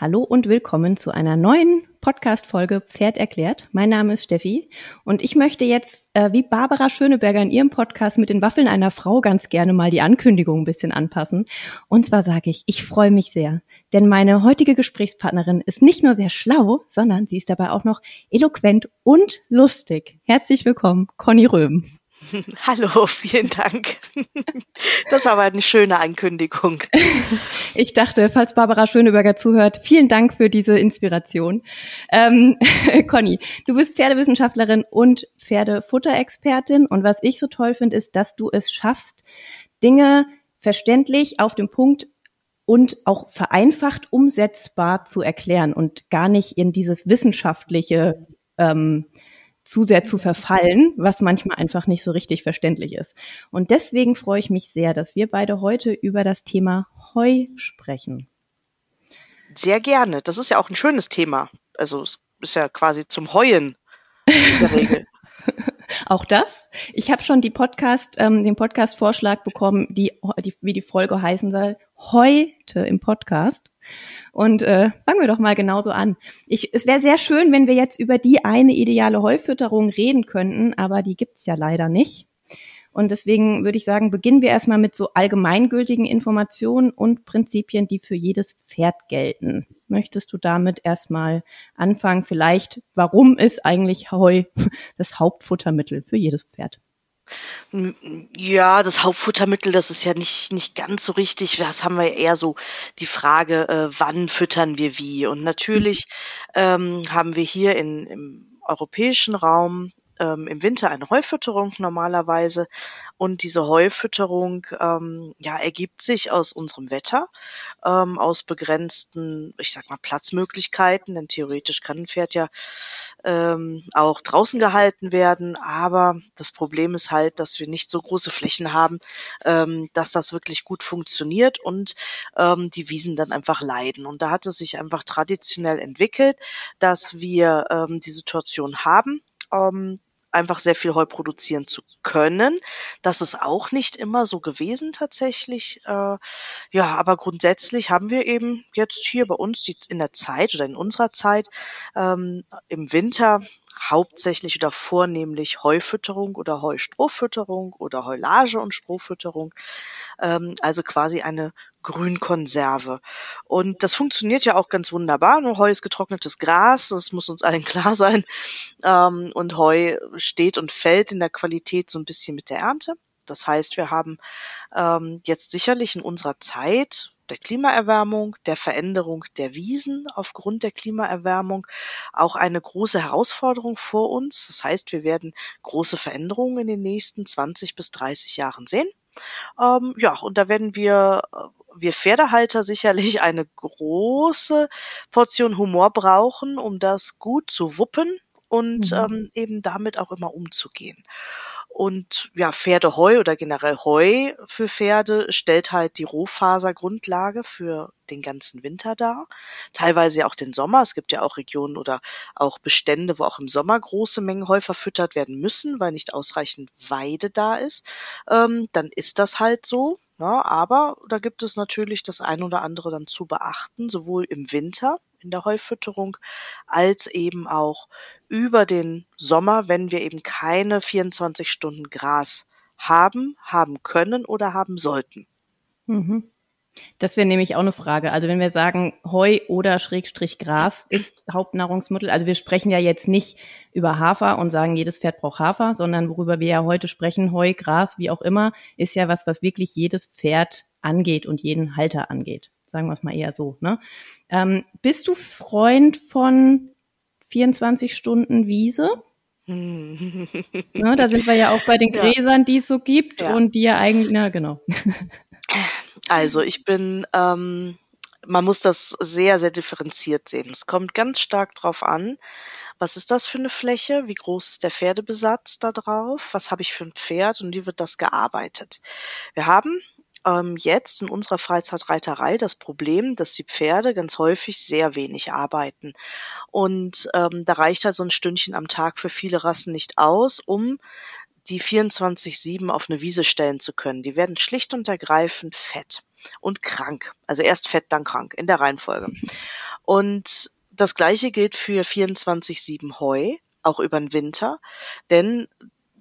Hallo und willkommen zu einer neuen Podcast-Folge Pferd erklärt. Mein Name ist Steffi und ich möchte jetzt, äh, wie Barbara Schöneberger in ihrem Podcast mit den Waffeln einer Frau, ganz gerne mal die Ankündigung ein bisschen anpassen. Und zwar sage ich, ich freue mich sehr, denn meine heutige Gesprächspartnerin ist nicht nur sehr schlau, sondern sie ist dabei auch noch eloquent und lustig. Herzlich willkommen, Conny Röhm. Hallo, vielen Dank. Das war aber eine schöne Ankündigung. Ich dachte, falls Barbara Schöneberger zuhört, vielen Dank für diese Inspiration. Ähm, Conny, du bist Pferdewissenschaftlerin und Pferdefutterexpertin und was ich so toll finde, ist, dass du es schaffst, Dinge verständlich auf dem Punkt und auch vereinfacht umsetzbar zu erklären und gar nicht in dieses wissenschaftliche ähm, zu sehr zu verfallen, was manchmal einfach nicht so richtig verständlich ist. Und deswegen freue ich mich sehr, dass wir beide heute über das Thema Heu sprechen. Sehr gerne. Das ist ja auch ein schönes Thema. Also es ist ja quasi zum Heuen in der Regel. Auch das. Ich habe schon die Podcast, ähm, den Podcast-Vorschlag bekommen, die, die, wie die Folge heißen soll, heute im Podcast. Und äh, fangen wir doch mal genauso an. Ich, es wäre sehr schön, wenn wir jetzt über die eine ideale Heufütterung reden könnten, aber die gibt's ja leider nicht. Und deswegen würde ich sagen, beginnen wir erstmal mit so allgemeingültigen Informationen und Prinzipien, die für jedes Pferd gelten. Möchtest du damit erstmal anfangen? Vielleicht, warum ist eigentlich Heu das Hauptfuttermittel für jedes Pferd? Ja, das Hauptfuttermittel, das ist ja nicht, nicht ganz so richtig. Das haben wir eher so die Frage, äh, wann füttern wir wie? Und natürlich ähm, haben wir hier in, im europäischen Raum ähm, im Winter eine Heufütterung normalerweise. Und diese Heufütterung ähm, ja, ergibt sich aus unserem Wetter, ähm, aus begrenzten, ich sag mal, Platzmöglichkeiten, denn theoretisch kann ein Pferd ja ähm, auch draußen gehalten werden. Aber das Problem ist halt, dass wir nicht so große Flächen haben, ähm, dass das wirklich gut funktioniert und ähm, die Wiesen dann einfach leiden. Und da hat es sich einfach traditionell entwickelt, dass wir ähm, die Situation haben, ähm, einfach sehr viel Heu produzieren zu können. Das ist auch nicht immer so gewesen tatsächlich. Äh, ja, aber grundsätzlich haben wir eben jetzt hier bei uns in der Zeit oder in unserer Zeit ähm, im Winter hauptsächlich oder vornehmlich Heufütterung oder Heustrohfütterung oder Heulage und Strohfütterung. Ähm, also quasi eine Grünkonserve. Und das funktioniert ja auch ganz wunderbar. Nur Heu ist getrocknetes Gras, das muss uns allen klar sein. Ähm, und Heu steht und fällt in der Qualität so ein bisschen mit der Ernte. Das heißt, wir haben ähm, jetzt sicherlich in unserer Zeit der Klimaerwärmung, der Veränderung der Wiesen aufgrund der Klimaerwärmung auch eine große Herausforderung vor uns. Das heißt, wir werden große Veränderungen in den nächsten 20 bis 30 Jahren sehen. Ähm, ja, und da werden wir, äh, wir Pferdehalter sicherlich eine große Portion Humor brauchen, um das gut zu wuppen und mhm. ähm, eben damit auch immer umzugehen. Und ja, Pferdeheu oder generell Heu für Pferde stellt halt die Rohfasergrundlage für den ganzen Winter dar. Teilweise ja auch den Sommer. Es gibt ja auch Regionen oder auch Bestände, wo auch im Sommer große Mengen Heu verfüttert werden müssen, weil nicht ausreichend Weide da ist. Ähm, dann ist das halt so. Ja, ne? aber da gibt es natürlich das ein oder andere dann zu beachten, sowohl im Winter in der Heufütterung als eben auch über den Sommer, wenn wir eben keine 24 Stunden Gras haben, haben können oder haben sollten. Mhm. Das wäre nämlich auch eine Frage. Also wenn wir sagen, Heu oder Schrägstrich Gras ist Hauptnahrungsmittel, also wir sprechen ja jetzt nicht über Hafer und sagen, jedes Pferd braucht Hafer, sondern worüber wir ja heute sprechen, Heu, Gras, wie auch immer, ist ja was, was wirklich jedes Pferd angeht und jeden Halter angeht. Sagen wir es mal eher so. Ne? Ähm, bist du Freund von 24 Stunden Wiese. ne, da sind wir ja auch bei den Gräsern, die es so gibt ja. und die ja eigentlich, na genau. Also ich bin, ähm, man muss das sehr, sehr differenziert sehen. Es kommt ganz stark drauf an, was ist das für eine Fläche, wie groß ist der Pferdebesatz da drauf, was habe ich für ein Pferd und wie wird das gearbeitet. Wir haben ähm, jetzt in unserer Freizeitreiterei das Problem, dass die Pferde ganz häufig sehr wenig arbeiten. Und ähm, da reicht halt so ein Stündchen am Tag für viele Rassen nicht aus, um die 24-7 auf eine Wiese stellen zu können. Die werden schlicht und ergreifend fett und krank. Also erst fett, dann krank in der Reihenfolge. Und das gleiche gilt für 24-7 Heu, auch über den Winter, denn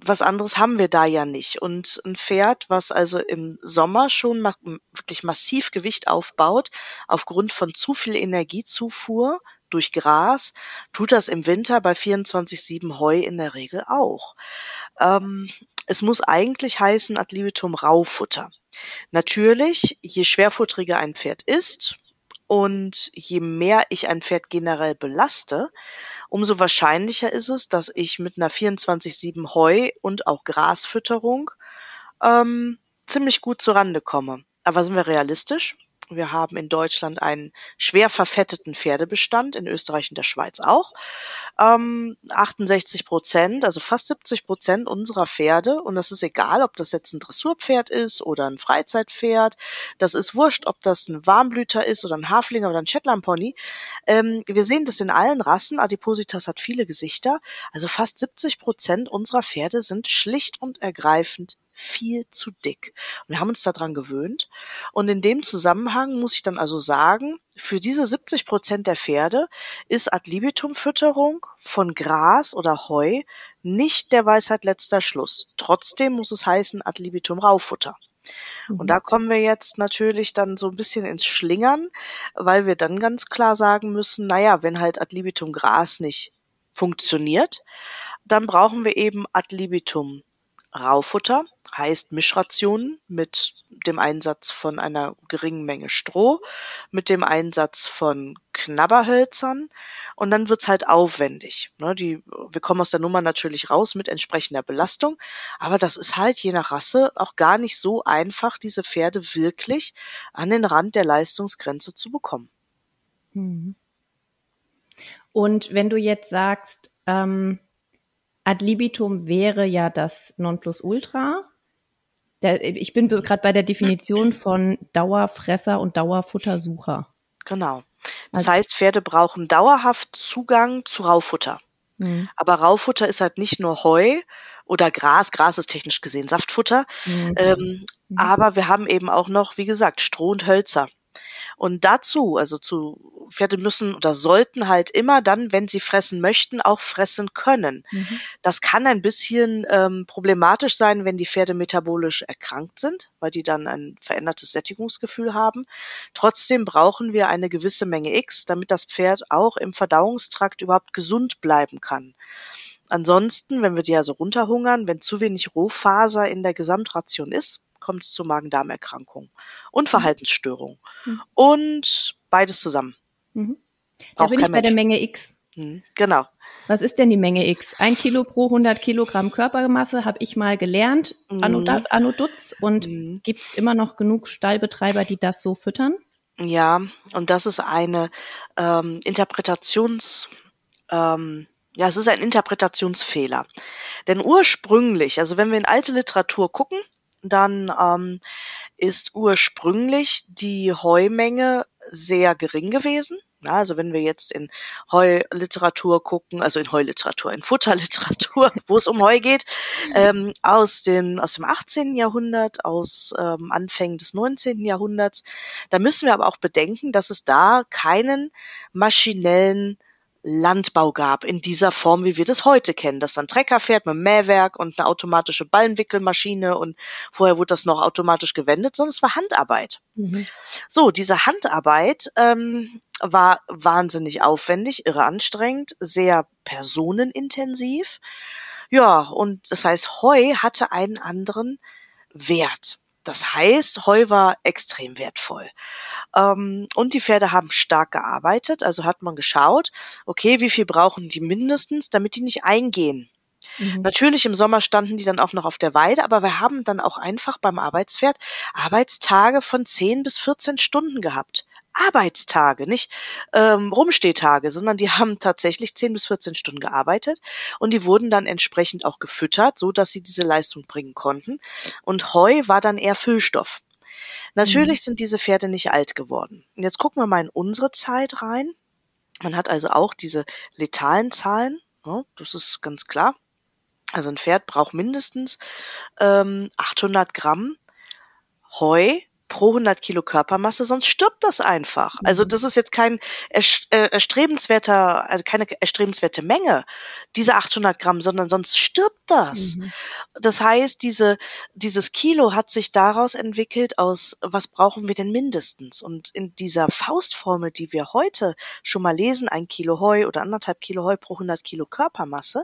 was anderes haben wir da ja nicht. Und ein Pferd, was also im Sommer schon ma wirklich massiv Gewicht aufbaut, aufgrund von zu viel Energiezufuhr durch Gras, tut das im Winter bei 24-7 Heu in der Regel auch. Ähm, es muss eigentlich heißen ad libitum Raufutter. Natürlich, je schwerfutteriger ein Pferd ist und je mehr ich ein Pferd generell belaste, umso wahrscheinlicher ist es, dass ich mit einer 24-7 Heu und auch Grasfütterung ähm, ziemlich gut zurande komme. Aber sind wir realistisch? Wir haben in Deutschland einen schwer verfetteten Pferdebestand, in Österreich und der Schweiz auch. Ähm, 68 Prozent, also fast 70 Prozent unserer Pferde, und das ist egal, ob das jetzt ein Dressurpferd ist oder ein Freizeitpferd, das ist wurscht, ob das ein Warmblüter ist oder ein Haflinger oder ein Shetland Pony. Ähm, wir sehen das in allen Rassen. Adipositas hat viele Gesichter. Also fast 70 Prozent unserer Pferde sind schlicht und ergreifend viel zu dick. Und wir haben uns daran gewöhnt. Und in dem Zusammenhang muss ich dann also sagen, für diese 70 Prozent der Pferde ist Ad libitum Fütterung von Gras oder Heu nicht der Weisheit letzter Schluss. Trotzdem muss es heißen Ad libitum Raufutter. Und mhm. da kommen wir jetzt natürlich dann so ein bisschen ins Schlingern, weil wir dann ganz klar sagen müssen, naja, wenn halt Ad libitum Gras nicht funktioniert, dann brauchen wir eben Ad libitum Raufutter heißt Mischrationen mit dem Einsatz von einer geringen Menge Stroh, mit dem Einsatz von Knabberhölzern und dann wird's halt aufwendig. Ne, die, wir kommen aus der Nummer natürlich raus mit entsprechender Belastung, aber das ist halt je nach Rasse auch gar nicht so einfach, diese Pferde wirklich an den Rand der Leistungsgrenze zu bekommen. Mhm. Und wenn du jetzt sagst, ähm Ad libitum wäre ja das Nonplusultra. Der, ich bin gerade bei der Definition von Dauerfresser und Dauerfuttersucher. Genau. Das also, heißt, Pferde brauchen dauerhaft Zugang zu Raufutter. Mhm. Aber Raufutter ist halt nicht nur Heu oder Gras. Gras ist technisch gesehen Saftfutter. Mhm. Ähm, mhm. Aber wir haben eben auch noch, wie gesagt, Stroh und Hölzer. Und dazu, also zu Pferde müssen oder sollten halt immer dann, wenn sie fressen möchten, auch fressen können. Mhm. Das kann ein bisschen ähm, problematisch sein, wenn die Pferde metabolisch erkrankt sind, weil die dann ein verändertes Sättigungsgefühl haben. Trotzdem brauchen wir eine gewisse Menge X, damit das Pferd auch im Verdauungstrakt überhaupt gesund bleiben kann. Ansonsten, wenn wir die also runterhungern, wenn zu wenig Rohfaser in der Gesamtration ist, kommt es zu Magen-Darm-Erkrankungen und mhm. Verhaltensstörungen. Mhm. Und beides zusammen. Mhm. Da bin ich bei Mensch. der Menge X. Mhm. Genau. Was ist denn die Menge X? Ein Kilo pro 100 Kilogramm Körpermasse habe ich mal gelernt, mhm. Anno, Anno Dutz, und mhm. gibt immer noch genug Stallbetreiber, die das so füttern? Ja, und das ist eine ähm, Interpretations, ähm, ja, es ist ein Interpretationsfehler. Denn ursprünglich, also wenn wir in alte Literatur gucken, dann ähm, ist ursprünglich die Heumenge sehr gering gewesen. Ja, also wenn wir jetzt in Heuliteratur gucken, also in Heuliteratur, in Futterliteratur, wo es um Heu geht, ähm, aus, dem, aus dem 18. Jahrhundert, aus ähm, Anfängen des 19. Jahrhunderts, da müssen wir aber auch bedenken, dass es da keinen maschinellen Landbau gab in dieser Form, wie wir das heute kennen, dass ein Trecker fährt mit Mähwerk und eine automatische Ballenwickelmaschine und vorher wurde das noch automatisch gewendet, sondern es war Handarbeit. Mhm. So, diese Handarbeit ähm, war wahnsinnig aufwendig, irre anstrengend, sehr personenintensiv. Ja, und das heißt, Heu hatte einen anderen Wert. Das heißt, Heu war extrem wertvoll. Ähm, und die Pferde haben stark gearbeitet, also hat man geschaut, okay, wie viel brauchen die mindestens, damit die nicht eingehen. Mhm. Natürlich im Sommer standen die dann auch noch auf der Weide, aber wir haben dann auch einfach beim Arbeitspferd Arbeitstage von 10 bis 14 Stunden gehabt. Arbeitstage, nicht ähm, Rumstehtage, sondern die haben tatsächlich 10 bis 14 Stunden gearbeitet und die wurden dann entsprechend auch gefüttert, so dass sie diese Leistung bringen konnten. Und Heu war dann eher Füllstoff. Natürlich mhm. sind diese Pferde nicht alt geworden. Und jetzt gucken wir mal in unsere Zeit rein. Man hat also auch diese letalen Zahlen, ja, das ist ganz klar. Also ein Pferd braucht mindestens ähm, 800 Gramm Heu pro 100 Kilo Körpermasse, sonst stirbt das einfach. Also mhm. das ist jetzt kein äh, erstrebenswerter, also keine erstrebenswerte Menge, diese 800 Gramm, sondern sonst stirbt das. Mhm. Das heißt, diese, dieses Kilo hat sich daraus entwickelt aus, was brauchen wir denn mindestens? Und in dieser Faustformel, die wir heute schon mal lesen, ein Kilo Heu oder anderthalb Kilo Heu pro 100 Kilo Körpermasse,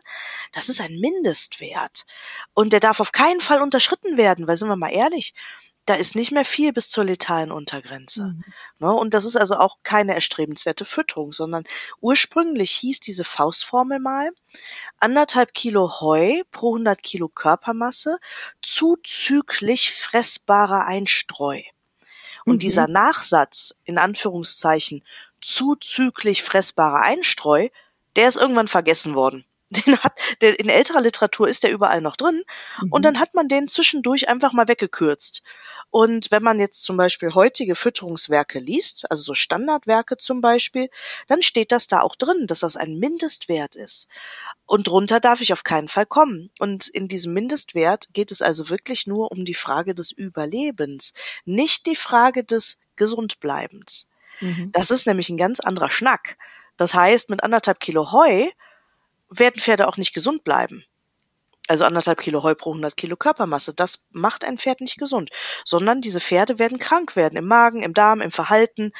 das ist ein Mindestwert. Und der darf auf keinen Fall unterschritten werden, weil sind wir mal ehrlich, da ist nicht mehr viel bis zur letalen Untergrenze. Mhm. Ne? Und das ist also auch keine erstrebenswerte Fütterung, sondern ursprünglich hieß diese Faustformel mal anderthalb Kilo Heu pro 100 Kilo Körpermasse zuzüglich fressbarer Einstreu. Und mhm. dieser Nachsatz, in Anführungszeichen, zuzüglich fressbarer Einstreu, der ist irgendwann vergessen worden. Den hat, der, in älterer Literatur ist der überall noch drin. Mhm. Und dann hat man den zwischendurch einfach mal weggekürzt. Und wenn man jetzt zum Beispiel heutige Fütterungswerke liest, also so Standardwerke zum Beispiel, dann steht das da auch drin, dass das ein Mindestwert ist. Und drunter darf ich auf keinen Fall kommen. Und in diesem Mindestwert geht es also wirklich nur um die Frage des Überlebens, nicht die Frage des Gesundbleibens. Mhm. Das ist nämlich ein ganz anderer Schnack. Das heißt, mit anderthalb Kilo Heu werden Pferde auch nicht gesund bleiben. Also anderthalb Kilo Heu pro 100 Kilo Körpermasse. Das macht ein Pferd nicht gesund, sondern diese Pferde werden krank werden im Magen, im Darm, im Verhalten.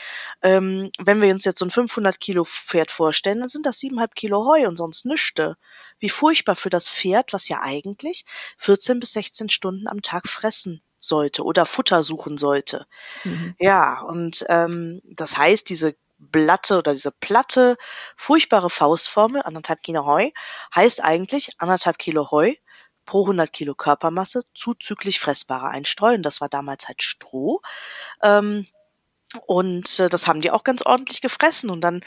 Ähm, wenn wir uns jetzt so ein 500 Kilo Pferd vorstellen, dann sind das 7,5 Kilo Heu und sonst nüchte. Wie furchtbar für das Pferd, was ja eigentlich 14 bis 16 Stunden am Tag fressen sollte oder Futter suchen sollte. Mhm. Ja, und ähm, das heißt, diese Blatte oder diese platte, furchtbare Faustformel, anderthalb Kilo Heu, heißt eigentlich anderthalb Kilo Heu pro 100 Kilo Körpermasse zuzüglich fressbarer Einstreu. Und das war damals halt Stroh. Ähm, und äh, das haben die auch ganz ordentlich gefressen. Und dann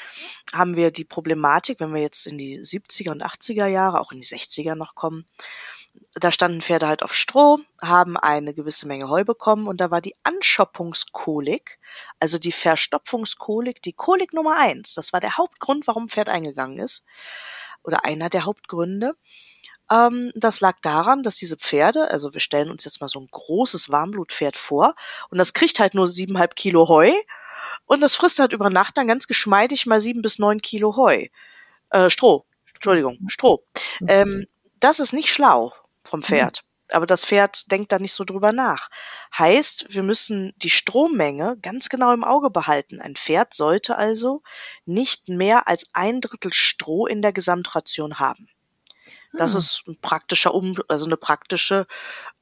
haben wir die Problematik, wenn wir jetzt in die 70er und 80er Jahre, auch in die 60er noch kommen, da standen Pferde halt auf Stroh, haben eine gewisse Menge Heu bekommen und da war die Anschoppungskolik, also die Verstopfungskolik, die Kolik Nummer eins. Das war der Hauptgrund, warum ein Pferd eingegangen ist. Oder einer der Hauptgründe. Ähm, das lag daran, dass diese Pferde, also wir stellen uns jetzt mal so ein großes Warmblutpferd vor und das kriegt halt nur siebeneinhalb Kilo Heu und das frisst halt über Nacht dann ganz geschmeidig mal sieben bis neun Kilo Heu. Äh, Stroh. Entschuldigung, Stroh. Ähm, das ist nicht schlau vom mhm. Pferd. Mhm. Aber das Pferd denkt da nicht so drüber nach. Heißt, wir müssen die Strommenge ganz genau im Auge behalten. Ein Pferd sollte also nicht mehr als ein Drittel Stroh in der Gesamtration haben. Das ah. ist ein praktischer um, also eine praktische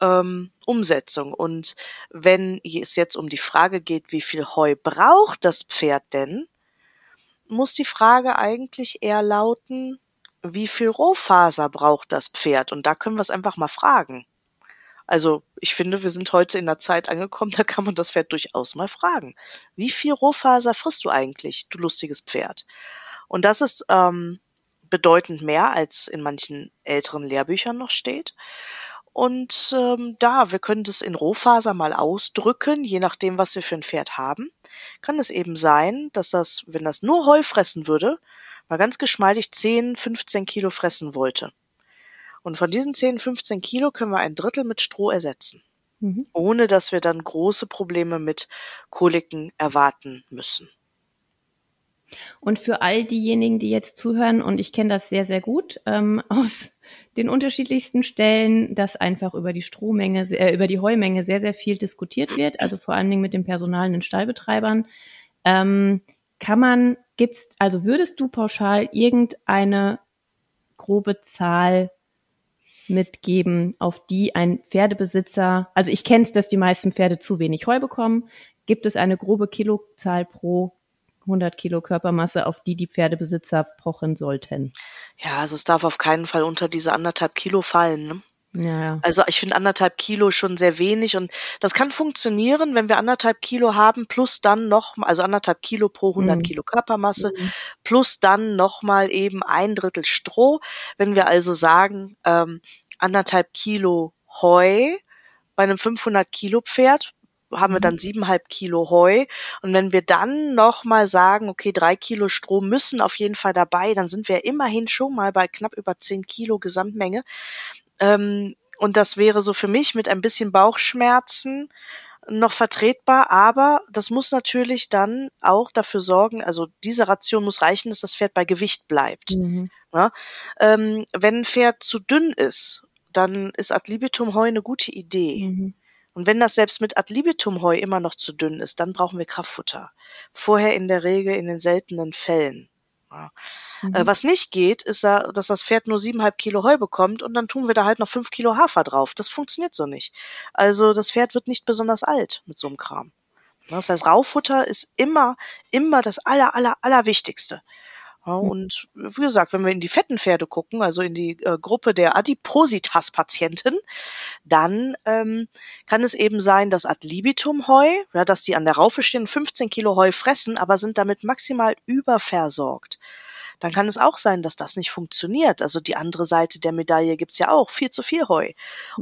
ähm, Umsetzung. Und wenn es jetzt um die Frage geht, wie viel Heu braucht das Pferd denn, muss die Frage eigentlich eher lauten, wie viel Rohfaser braucht das Pferd? Und da können wir es einfach mal fragen. Also ich finde, wir sind heute in der Zeit angekommen, da kann man das Pferd durchaus mal fragen. Wie viel Rohfaser frisst du eigentlich, du lustiges Pferd? Und das ist ähm, bedeutend mehr, als in manchen älteren Lehrbüchern noch steht. Und ähm, da, wir können das in Rohfaser mal ausdrücken, je nachdem, was wir für ein Pferd haben. Kann es eben sein, dass das, wenn das nur Heu fressen würde, mal ganz geschmeidig 10, 15 Kilo fressen wollte. Und von diesen 10, 15 Kilo können wir ein Drittel mit Stroh ersetzen, mhm. ohne dass wir dann große Probleme mit Koliken erwarten müssen. Und für all diejenigen, die jetzt zuhören, und ich kenne das sehr, sehr gut ähm, aus den unterschiedlichsten Stellen, dass einfach über die Strohmenge, äh, über die Heumenge sehr, sehr viel diskutiert wird, also vor allen Dingen mit den Personal den Stallbetreibern. Ähm, kann man, gibt's, also würdest du pauschal irgendeine grobe Zahl mitgeben, auf die ein Pferdebesitzer, also ich kenne es, dass die meisten Pferde zu wenig Heu bekommen. Gibt es eine grobe Kilozahl pro 100 Kilo Körpermasse, auf die die Pferdebesitzer pochen sollten? Ja, also es darf auf keinen Fall unter diese anderthalb Kilo fallen. Ne? Ja, ja. Also ich finde anderthalb Kilo schon sehr wenig und das kann funktionieren, wenn wir anderthalb Kilo haben plus dann noch, also anderthalb Kilo pro 100 mhm. Kilo Körpermasse mhm. plus dann noch mal eben ein Drittel Stroh. Wenn wir also sagen ähm, anderthalb Kilo Heu bei einem 500 Kilo Pferd haben wir dann mhm. siebeneinhalb Kilo Heu. Und wenn wir dann nochmal sagen, okay, drei Kilo Stroh müssen auf jeden Fall dabei, dann sind wir immerhin schon mal bei knapp über zehn Kilo Gesamtmenge. Ähm, und das wäre so für mich mit ein bisschen Bauchschmerzen noch vertretbar, aber das muss natürlich dann auch dafür sorgen, also diese Ration muss reichen, dass das Pferd bei Gewicht bleibt. Mhm. Ja? Ähm, wenn ein Pferd zu dünn ist, dann ist Ad libitum Heu eine gute Idee. Mhm. Und wenn das selbst mit Ad libitum Heu immer noch zu dünn ist, dann brauchen wir Kraftfutter. Vorher in der Regel in den seltenen Fällen. Ja. Mhm. Äh, was nicht geht, ist, dass das Pferd nur siebeneinhalb Kilo Heu bekommt und dann tun wir da halt noch fünf Kilo Hafer drauf. Das funktioniert so nicht. Also das Pferd wird nicht besonders alt mit so einem Kram. Das heißt, Raufutter ist immer, immer das aller, aller, allerwichtigste. Ja, Mhm. und wie gesagt, wenn wir in die fetten Pferde gucken, also in die äh, Gruppe der Adipositas-Patienten, dann ähm, kann es eben sein, dass ad libitum Heu, ja, dass die an der Raufe stehen, 15 Kilo Heu fressen, aber sind damit maximal überversorgt. Dann kann es auch sein, dass das nicht funktioniert. Also die andere Seite der Medaille gibt's ja auch, viel zu viel Heu.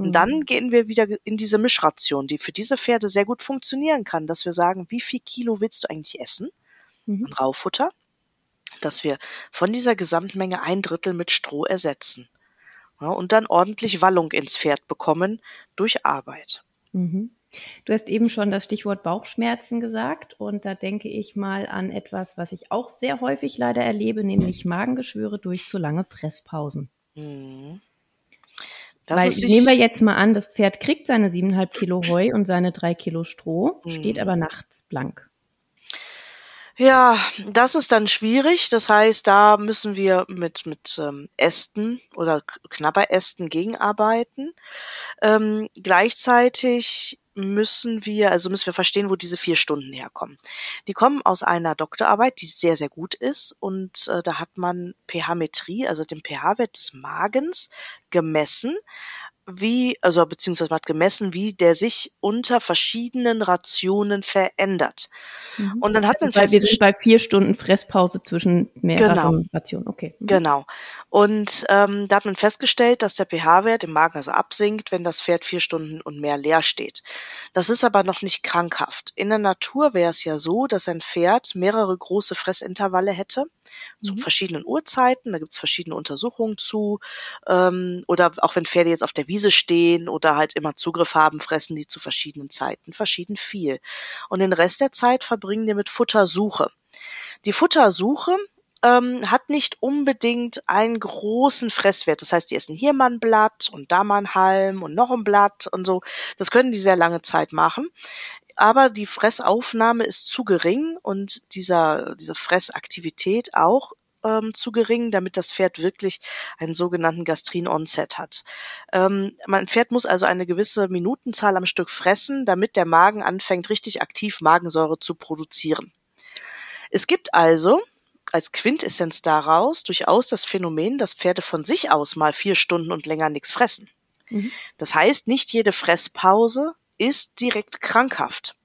Und Mhm. dann gehen wir wieder in diese Mischration, die für diese Pferde sehr gut funktionieren kann, dass wir sagen, wie viel Kilo willst du eigentlich essen Mhm. Raufutter? Dass wir von dieser Gesamtmenge ein Drittel mit Stroh ersetzen. Ja, und dann ordentlich Wallung ins Pferd bekommen durch Arbeit. Mhm. Du hast eben schon das Stichwort Bauchschmerzen gesagt und da denke ich mal an etwas, was ich auch sehr häufig leider erlebe, nämlich Magengeschwüre durch zu lange Fresspausen. Mhm. Das Weil nehmen wir jetzt mal an, das Pferd kriegt seine siebeneinhalb Kilo Heu und seine drei Kilo Stroh, Mhm. steht aber nachts blank. Ja, das ist dann schwierig. Das heißt, da müssen wir mit, mit ähm, Ästen oder Knabberästen gegenarbeiten. Ähm, gleichzeitig müssen wir, also müssen wir verstehen, wo diese vier Stunden herkommen. Die kommen aus einer Doktorarbeit, die sehr, sehr gut ist. Und äh, da hat man pH-Metrie, also den pH-Wert des Magens, gemessen wie, also beziehungsweise man hat gemessen, wie der sich unter verschiedenen Rationen verändert. Mhm. Und dann hat man also weil wir festgestellt- sind bei vier Stunden Fresspause zwischen mehreren Rationen. Okay. Mhm. Genau. Und ähm, da hat man festgestellt, dass der pH-Wert im Magen also absinkt, wenn das Pferd vier Stunden und mehr leer steht. Das ist aber noch nicht krankhaft. In der Natur wäre es ja so, dass ein Pferd mehrere große Fressintervalle hätte, zu Mhm. verschiedenen Uhrzeiten. Da gibt es verschiedene Untersuchungen zu. Ähm, oder auch wenn Pferde jetzt auf der Wiese stehen oder halt immer Zugriff haben, fressen die zu verschiedenen Zeiten verschieden viel. Und den Rest der Zeit verbringen die mit Futtersuche. Die Futtersuche ähm, hat nicht unbedingt einen großen Fresswert. Das heißt, die essen hier mal ein Blatt und da mal ein Halm und noch ein Blatt und so. Das können die sehr lange Zeit machen. Aber die Fressaufnahme ist zu gering und dieser, diese Fressaktivität auch ähm, zu gering, damit das Pferd wirklich einen sogenannten Gastrin-Onset hat. Ähm, mein Pferd muss also eine gewisse Minutenzahl am Stück fressen, damit der Magen anfängt, richtig aktiv Magensäure zu produzieren. Es gibt also als Quintessenz daraus durchaus das Phänomen, dass Pferde von sich aus mal vier Stunden und länger nichts fressen. Mhm. Das heißt, nicht jede Fresspause ist direkt krankhaft,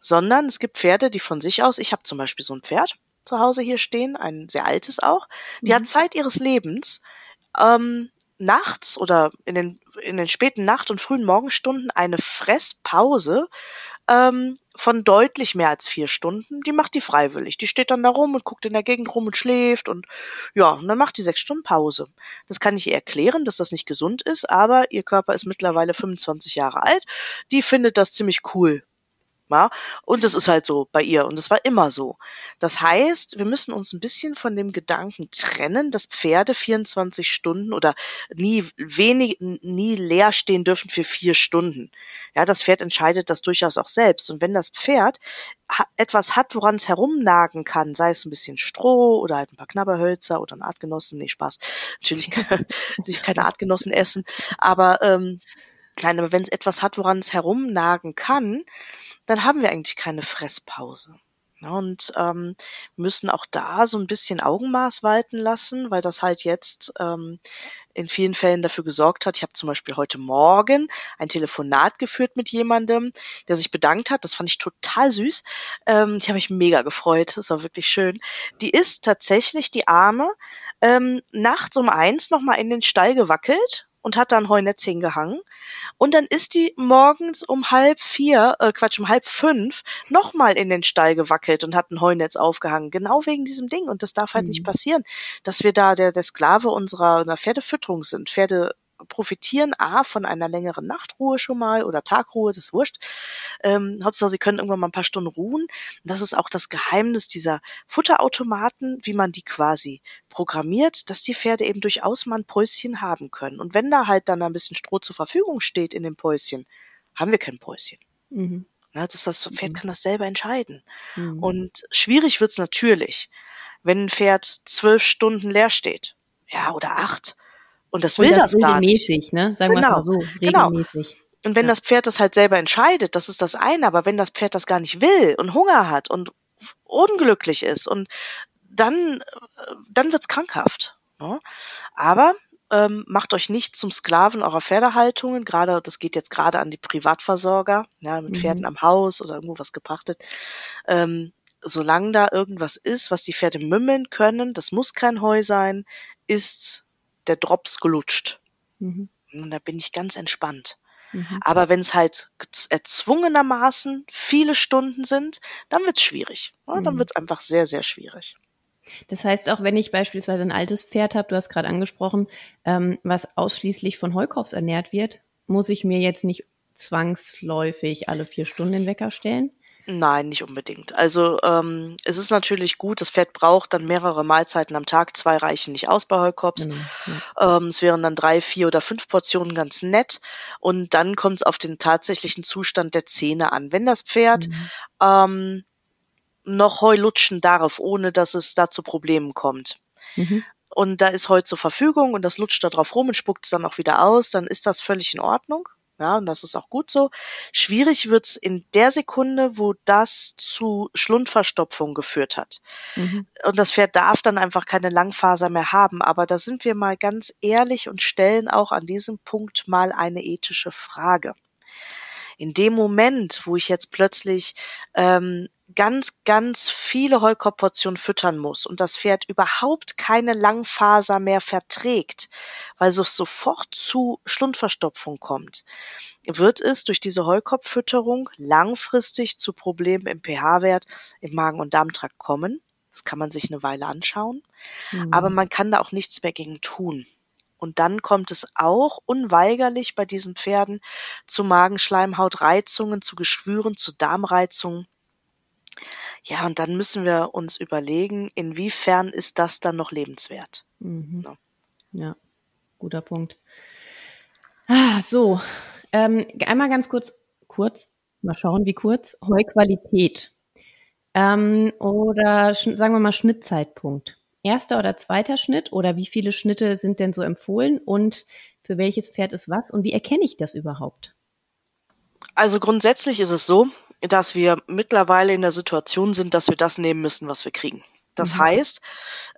sondern es gibt Pferde, die von sich aus, ich habe zum Beispiel so ein Pferd zu Hause hier stehen, ein sehr altes auch, die Mhm. hat Zeit ihres Lebens ähm, nachts oder in den, in den späten Nacht- und frühen Morgenstunden eine Fresspause ähm, von deutlich mehr als vier Stunden. Die macht die freiwillig. Die steht dann da rum und guckt in der Gegend rum und schläft und ja, und dann macht die sechs Stunden Pause. Das kann ich ihr erklären, dass das nicht gesund ist, aber ihr Körper ist mittlerweile 25 Jahre alt. Die findet das ziemlich cool. Ja, und es ist halt so bei ihr und es war immer so. Das heißt, wir müssen uns ein bisschen von dem Gedanken trennen, dass Pferde 24 Stunden oder nie wenig, nie leer stehen dürfen für vier Stunden. Ja, das Pferd entscheidet das durchaus auch selbst. Und wenn das Pferd etwas hat, woran es herumnagen kann, sei es ein bisschen Stroh oder halt ein paar Knabberhölzer oder ein Artgenossen, nee, Spaß. Natürlich, kann- natürlich keine Artgenossen essen, aber ähm, nein, aber wenn es etwas hat, woran es herumnagen kann, dann haben wir eigentlich keine Fresspause. Ja, und ähm, müssen auch da so ein bisschen Augenmaß walten lassen, weil das halt jetzt ähm, in vielen Fällen dafür gesorgt hat. Ich habe zum Beispiel heute Morgen ein Telefonat geführt mit jemandem, der sich bedankt hat. Das fand ich total süß. Ähm, ich habe mich mega gefreut. Das war wirklich schön. Die ist tatsächlich die Arme ähm, nachts um eins nochmal in den Stall gewackelt und hat da ein Heunetz hingehangen. Und dann ist die morgens um halb vier, äh, Quatsch, um halb fünf nochmal in den Stall gewackelt und hat ein Heunetz aufgehangen. Genau wegen diesem Ding. Und das darf halt Mhm. nicht passieren, dass wir da der, der Sklave unserer, unserer Pferdefütterung sind. Pferde profitieren A von einer längeren Nachtruhe schon mal oder Tagruhe, das ist wurscht. Ähm, Hauptsache, sie können irgendwann mal ein paar Stunden ruhen. Das ist auch das Geheimnis dieser Futterautomaten, wie man die quasi programmiert, dass die Pferde eben durchaus mal ein Päuschen haben können. Und wenn da halt dann ein bisschen Stroh zur Verfügung steht in dem Päuschen, haben wir kein Päuschen. Mhm. Na, das, das Pferd mhm. kann das selber entscheiden. Mhm. Und schwierig wird's natürlich, wenn ein Pferd zwölf Stunden leer steht. Ja, oder acht. Und das will und das, das gar nicht. Regelmäßig, ne? Sagen genau. wir mal so, genau. regelmäßig. Genau. Und wenn ja. das Pferd das halt selber entscheidet, das ist das eine, aber wenn das Pferd das gar nicht will und Hunger hat und unglücklich ist und dann, dann wird's krankhaft. Ne? Aber ähm, macht euch nicht zum Sklaven eurer Pferdehaltungen. Gerade, das geht jetzt gerade an die Privatversorger, ja, mit mhm. Pferden am Haus oder irgendwo was gepachtet. Ähm, solange da irgendwas ist, was die Pferde mümmeln können, das muss kein Heu sein, ist der Drops gelutscht. Mhm. Und da bin ich ganz entspannt. Mhm. Aber wenn es halt erzwungenermaßen viele Stunden sind, dann wird's schwierig. Ja, dann mhm. wird's einfach sehr, sehr schwierig. Das heißt, auch wenn ich beispielsweise ein altes Pferd habe, du hast gerade angesprochen, ähm, was ausschließlich von Heukorbs ernährt wird, muss ich mir jetzt nicht zwangsläufig alle vier Stunden den Wecker stellen? Nein, nicht unbedingt. Also ähm, es ist natürlich gut, das Pferd braucht dann mehrere Mahlzeiten am Tag. Zwei reichen nicht aus bei Heukops. Mhm, ähm, es wären dann drei, vier oder fünf Portionen ganz nett. Und dann kommt es auf den tatsächlichen Zustand der Zähne an. Wenn das Pferd mhm. ähm, noch Heu lutschen darf, ohne dass es da zu Problemen kommt, mhm. und da ist Heu zur Verfügung und das lutscht da drauf rum und spuckt es dann auch wieder aus, dann ist das völlig in Ordnung. Ja, und das ist auch gut so. Schwierig wird's in der Sekunde, wo das zu Schlundverstopfung geführt hat. Mhm. Und das Pferd darf dann einfach keine Langfaser mehr haben. Aber da sind wir mal ganz ehrlich und stellen auch an diesem Punkt mal eine ethische Frage. In dem Moment, wo ich jetzt plötzlich ähm, ganz, ganz viele Heukorbportionen füttern muss und das Pferd überhaupt keine Langfaser mehr verträgt, weil es sofort zu Schlundverstopfung kommt, wird es durch diese Heukorbfütterung langfristig zu Problemen im pH-Wert im Magen- und Darmtrakt kommen. Das kann man sich eine Weile anschauen, mhm. aber man kann da auch nichts mehr gegen tun. Und dann kommt es auch unweigerlich bei diesen Pferden zu Magenschleimhautreizungen, zu Geschwüren, zu Darmreizungen ja, und dann müssen wir uns überlegen, inwiefern ist das dann noch lebenswert. Mhm. Ja. ja. guter Punkt. Ah, so, ähm, einmal ganz kurz, kurz, mal schauen, wie kurz, Heuqualität. Ähm, oder sagen wir mal Schnittzeitpunkt. Erster oder zweiter Schnitt oder wie viele Schnitte sind denn so empfohlen und für welches Pferd ist was und wie erkenne ich das überhaupt? Also grundsätzlich ist es so, dass wir mittlerweile in der Situation sind, dass wir das nehmen müssen, was wir kriegen. Das mhm. heißt,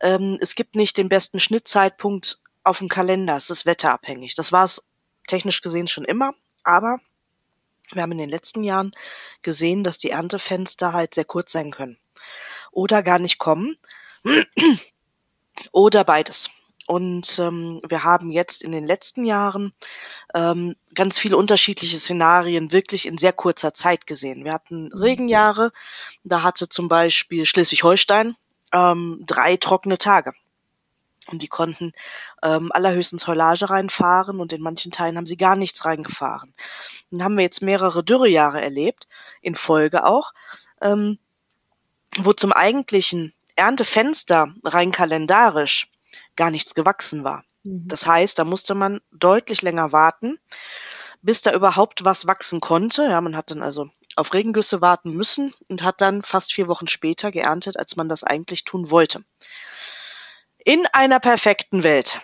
ähm, es gibt nicht den besten Schnittzeitpunkt auf dem Kalender, es ist wetterabhängig. Das war es technisch gesehen schon immer, aber wir haben in den letzten Jahren gesehen, dass die Erntefenster halt sehr kurz sein können oder gar nicht kommen oder beides. Und ähm, wir haben jetzt in den letzten Jahren ähm, ganz viele unterschiedliche Szenarien wirklich in sehr kurzer Zeit gesehen. Wir hatten mhm. Regenjahre, da hatte zum Beispiel Schleswig-Holstein ähm, drei trockene Tage. Und die konnten ähm, allerhöchstens Heulage reinfahren und in manchen Teilen haben sie gar nichts reingefahren. Dann haben wir jetzt mehrere Dürrejahre erlebt, in Folge auch, ähm, wo zum eigentlichen Erntefenster rein kalendarisch gar nichts gewachsen war. Mhm. Das heißt, da musste man deutlich länger warten, bis da überhaupt was wachsen konnte. Ja, man hat dann also auf Regengüsse warten müssen und hat dann fast vier Wochen später geerntet, als man das eigentlich tun wollte. In einer perfekten Welt,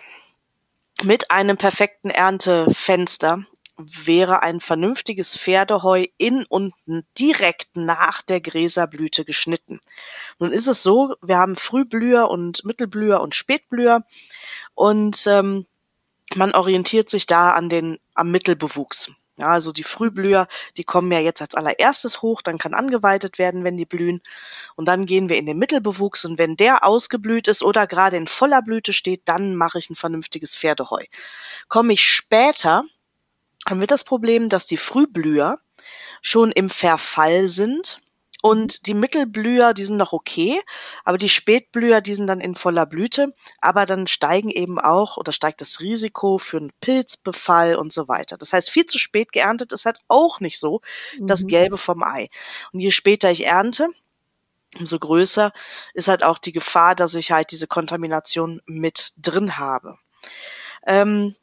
mit einem perfekten Erntefenster, wäre ein vernünftiges Pferdeheu in und direkt nach der Gräserblüte geschnitten. Nun ist es so, wir haben Frühblüher und Mittelblüher und Spätblüher und ähm, man orientiert sich da an den am Mittelbewuchs. Ja, also die Frühblüher, die kommen ja jetzt als allererstes hoch, dann kann angeweitet werden, wenn die blühen. Und dann gehen wir in den Mittelbewuchs und wenn der ausgeblüht ist oder gerade in voller Blüte steht, dann mache ich ein vernünftiges Pferdeheu. Komme ich später, haben wir das Problem, dass die Frühblüher schon im Verfall sind Und die Mittelblüher, die sind noch okay, aber die Spätblüher, die sind dann in voller Blüte, aber dann steigen eben auch oder steigt das Risiko für einen Pilzbefall und so weiter. Das heißt, viel zu spät geerntet ist halt auch nicht so das Mhm. Gelbe vom Ei. Und je später ich ernte, umso größer ist halt auch die Gefahr, dass ich halt diese Kontamination mit drin habe. Ähm,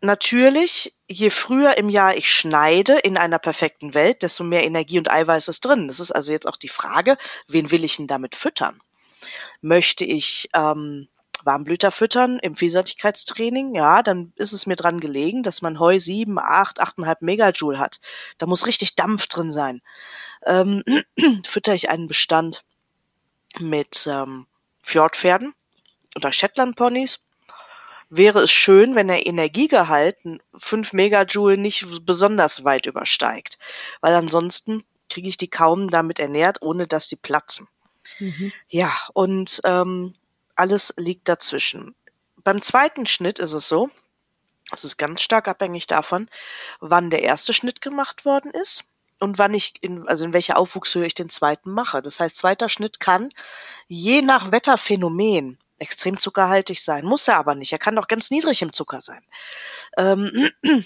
natürlich, je früher im Jahr ich schneide in einer perfekten Welt, desto mehr Energie und Eiweiß ist drin. Das ist also jetzt auch die Frage, wen will ich denn damit füttern? Möchte ich ähm, Warmblüter füttern im Vielseitigkeitstraining? Ja, dann ist es mir dran gelegen, dass man Heu 7, 8, 8,5 Megajoule hat. Da muss richtig Dampf drin sein. Ähm, fütter ich einen Bestand mit ähm, Fjordpferden oder Shetland-Ponys, wäre es schön, wenn der Energiegehalt 5 Megajoule nicht besonders weit übersteigt, weil ansonsten kriege ich die kaum damit ernährt, ohne dass sie platzen. Mhm. Ja, und ähm, alles liegt dazwischen. Beim zweiten Schnitt ist es so, es ist ganz stark abhängig davon, wann der erste Schnitt gemacht worden ist und wann ich in, also in welcher Aufwuchshöhe ich den zweiten mache. Das heißt, zweiter Schnitt kann je nach Wetterphänomen extrem zuckerhaltig sein, muss er aber nicht. Er kann doch ganz niedrig im Zucker sein. Ähm,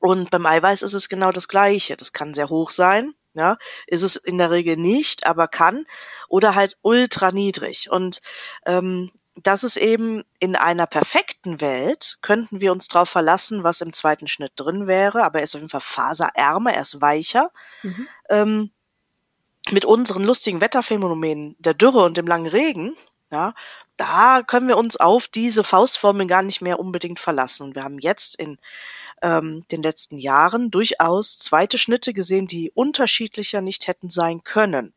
und beim Eiweiß ist es genau das Gleiche. Das kann sehr hoch sein, ja, ist es in der Regel nicht, aber kann oder halt ultra niedrig. Und ähm, das ist eben in einer perfekten Welt, könnten wir uns darauf verlassen, was im zweiten Schnitt drin wäre, aber er ist auf jeden Fall faserärmer, er ist weicher. Mhm. Ähm, mit unseren lustigen Wetterphänomenen der Dürre und dem langen Regen, ja, da können wir uns auf diese Faustformeln gar nicht mehr unbedingt verlassen. Und wir haben jetzt in ähm, den letzten Jahren durchaus zweite Schnitte gesehen, die unterschiedlicher nicht hätten sein können.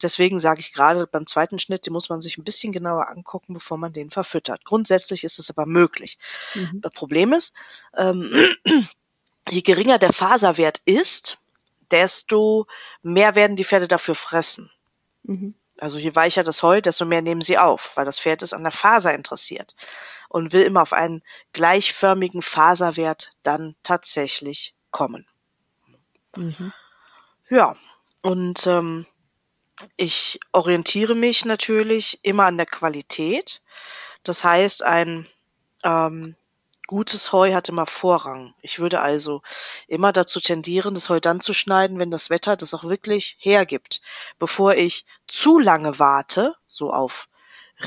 Deswegen sage ich gerade, beim zweiten Schnitt, den muss man sich ein bisschen genauer angucken, bevor man den verfüttert. Grundsätzlich ist es aber möglich. Mhm. Das Problem ist, ähm, je geringer der Faserwert ist, desto mehr werden die Pferde dafür fressen. Mhm. Also je weicher das Heu, desto mehr nehmen sie auf, weil das Pferd ist an der Faser interessiert und will immer auf einen gleichförmigen Faserwert dann tatsächlich kommen. Mhm. Ja, und ähm, ich orientiere mich natürlich immer an der Qualität. Das heißt, ein ähm, gutes Heu hat immer Vorrang. Ich würde also immer dazu tendieren, das Heu dann zu schneiden, wenn das Wetter das auch wirklich hergibt, bevor ich zu lange warte, so auf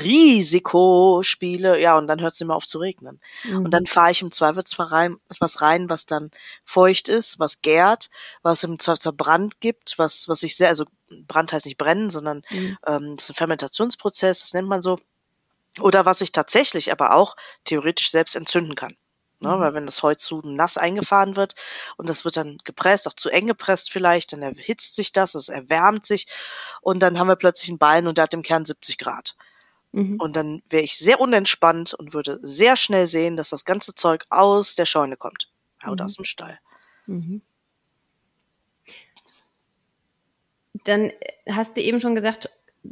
Risiko spiele, ja, und dann hört es immer auf zu regnen. Mhm. Und dann fahre ich im Zweifelsfall rein, was rein, was dann feucht ist, was gärt, was im Zweifelsfall Brand gibt, was, was sich sehr, also Brand heißt nicht brennen, sondern Mhm. ähm, das ist ein Fermentationsprozess, das nennt man so. Oder was sich tatsächlich aber auch theoretisch selbst entzünden kann. Ne, Mhm. weil wenn das Heu zu nass eingefahren wird und das wird dann gepresst, auch zu eng gepresst vielleicht, dann erhitzt sich das, es erwärmt sich und dann haben wir plötzlich einen Ballen und der hat im Kern 70 Grad. Mhm. Und dann wäre ich sehr unentspannt und würde sehr schnell sehen, dass das ganze Zeug aus der Scheune kommt. Oder Mhm. aus dem Stall. Mhm. Dann äh, hast du eben schon gesagt,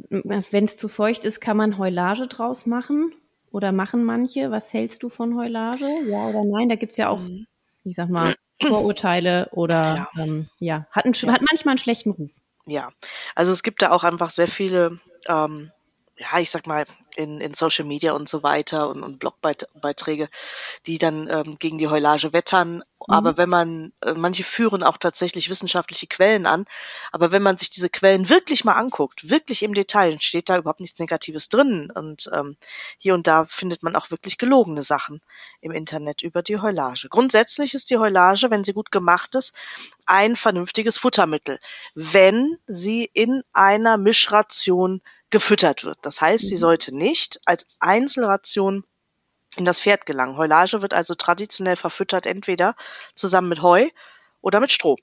wenn es zu feucht ist, kann man Heulage draus machen oder machen manche. Was hältst du von Heulage? Ja oder nein? Da gibt's ja auch, Mhm. ich sag mal, Vorurteile oder ja, ähm, ja. Hat, einen, Ja. hat manchmal einen schlechten Ruf. Ja, also es gibt da auch einfach sehr viele, ähm, ja, ich sag mal, in, in Social Media und so weiter und, und Blogbeiträge, die dann ähm, gegen die Heulage wettern. Aber wenn man, äh, manche führen auch tatsächlich wissenschaftliche Quellen an, aber wenn man sich diese Quellen wirklich mal anguckt, wirklich im Detail, steht da überhaupt nichts Negatives drin. Und ähm, hier und da findet man auch wirklich gelogene Sachen im Internet über die Heulage. Grundsätzlich ist die Heulage, wenn sie gut gemacht ist, ein vernünftiges Futtermittel, wenn sie in einer Mischration gefüttert wird. Das heißt, sie Mhm. sollte nicht als Einzelration in das Pferd gelangen. Heulage wird also traditionell verfüttert entweder zusammen mit Heu oder mit Stroh.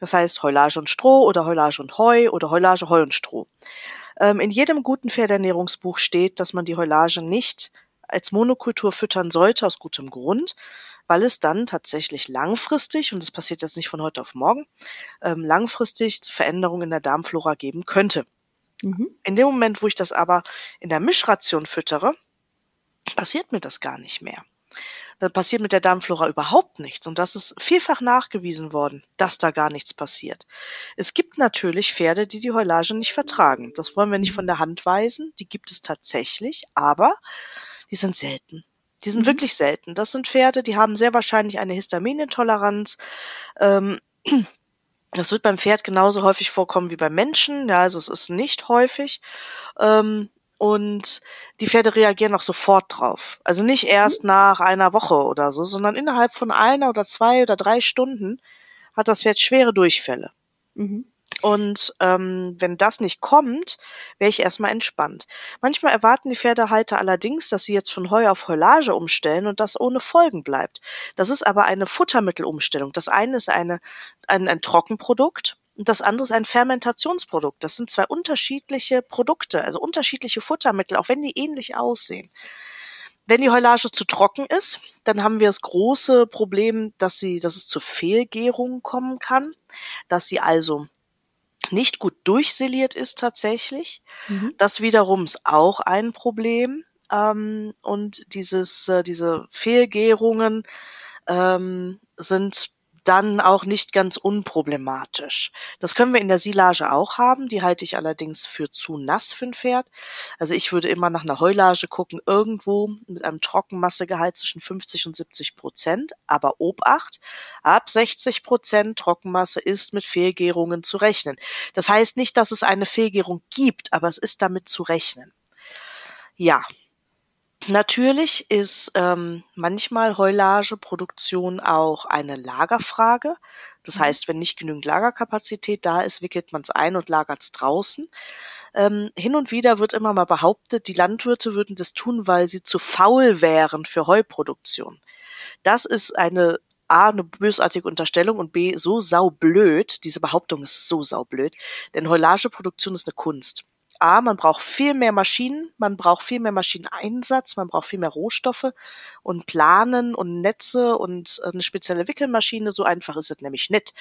Das heißt Heulage und Stroh oder Heulage und Heu oder Heulage, Heu und Stroh. Ähm, in jedem guten Pferdernährungsbuch steht, dass man die Heulage nicht als Monokultur füttern sollte, aus gutem Grund, weil es dann tatsächlich langfristig, und das passiert jetzt nicht von heute auf morgen, ähm, langfristig Veränderungen in der Darmflora geben könnte. Mhm. In dem Moment, wo ich das aber in der Mischration füttere, passiert mir das gar nicht mehr. Da passiert mit der Darmflora überhaupt nichts. Und das ist vielfach nachgewiesen worden, dass da gar nichts passiert. Es gibt natürlich Pferde, die die Heulage nicht vertragen. Das wollen wir nicht von der Hand weisen. Die gibt es tatsächlich, aber die sind selten. Die sind mhm. wirklich selten. Das sind Pferde, die haben sehr wahrscheinlich eine Histaminintoleranz. Ähm, das wird beim Pferd genauso häufig vorkommen wie beim Menschen. Ja, also es ist nicht häufig. Ähm, und die Pferde reagieren auch sofort drauf. Also nicht erst nach einer Woche oder so, sondern innerhalb von einer oder zwei oder drei Stunden hat das Pferd schwere Durchfälle. Mhm. Und ähm, wenn das nicht kommt, wäre ich erstmal entspannt. Manchmal erwarten die Pferdehalter allerdings, dass sie jetzt von Heu auf Heulage umstellen und das ohne Folgen bleibt. Das ist aber eine Futtermittelumstellung. Das eine ist eine, ein, ein Trockenprodukt und das andere ist ein Fermentationsprodukt. Das sind zwei unterschiedliche Produkte, also unterschiedliche Futtermittel, auch wenn die ähnlich aussehen. Wenn die Heulage zu trocken ist, dann haben wir das große Problem, dass sie, dass es zu Fehlgärungen kommen kann, dass sie also nicht gut durchsiliert ist tatsächlich. Mhm. Das wiederum ist auch ein Problem. Ähm, und dieses, äh, diese Fehlgärungen ähm, sind dann auch nicht ganz unproblematisch. Das können wir in der Silage auch haben, die halte ich allerdings für zu nass für ein Pferd. Also ich würde immer nach einer Heulage gucken, irgendwo mit einem Trockenmassegehalt zwischen 50 und 70 Prozent, aber Obacht, ab 60 Prozent Trockenmasse ist mit Fehlgärungen zu rechnen. Das heißt nicht, dass es eine Fehlgärung gibt, aber es ist damit zu rechnen. Ja, Natürlich ist ähm, manchmal Heulageproduktion auch eine Lagerfrage. Das mhm. heißt, wenn nicht genügend Lagerkapazität da ist, wickelt man es ein und lagert es draußen. Ähm, hin und wieder wird immer mal behauptet, die Landwirte würden das tun, weil sie zu faul wären für Heuproduktion. Das ist eine A, eine bösartige Unterstellung und B, so saublöd. Diese Behauptung ist so saublöd. Denn Heulageproduktion ist eine Kunst. A, man braucht viel mehr Maschinen, man braucht viel mehr Maschineneinsatz, man braucht viel mehr Rohstoffe und Planen und Netze und eine spezielle Wickelmaschine. So einfach ist es nämlich nicht.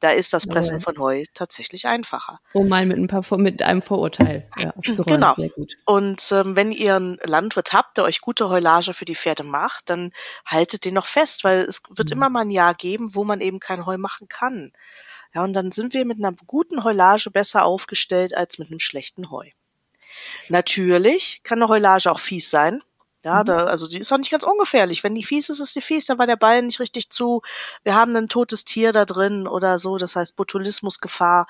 Da ist das Pressen ja. von Heu tatsächlich einfacher. Oh mal mit ein paar mit einem Vorurteil ja, Genau. Sehr gut. Und ähm, wenn ihr einen Landwirt habt, der euch gute Heulage für die Pferde macht, dann haltet den noch fest, weil es wird mhm. immer mal ein Jahr geben, wo man eben kein Heu machen kann. Ja, und dann sind wir mit einer guten Heulage besser aufgestellt als mit einem schlechten Heu. Natürlich kann eine Heulage auch fies sein. Ja, mhm. da, also die ist auch nicht ganz ungefährlich. Wenn die fies ist, ist die fies, dann war der Ball nicht richtig zu. Wir haben ein totes Tier da drin oder so, das heißt Botulismusgefahr.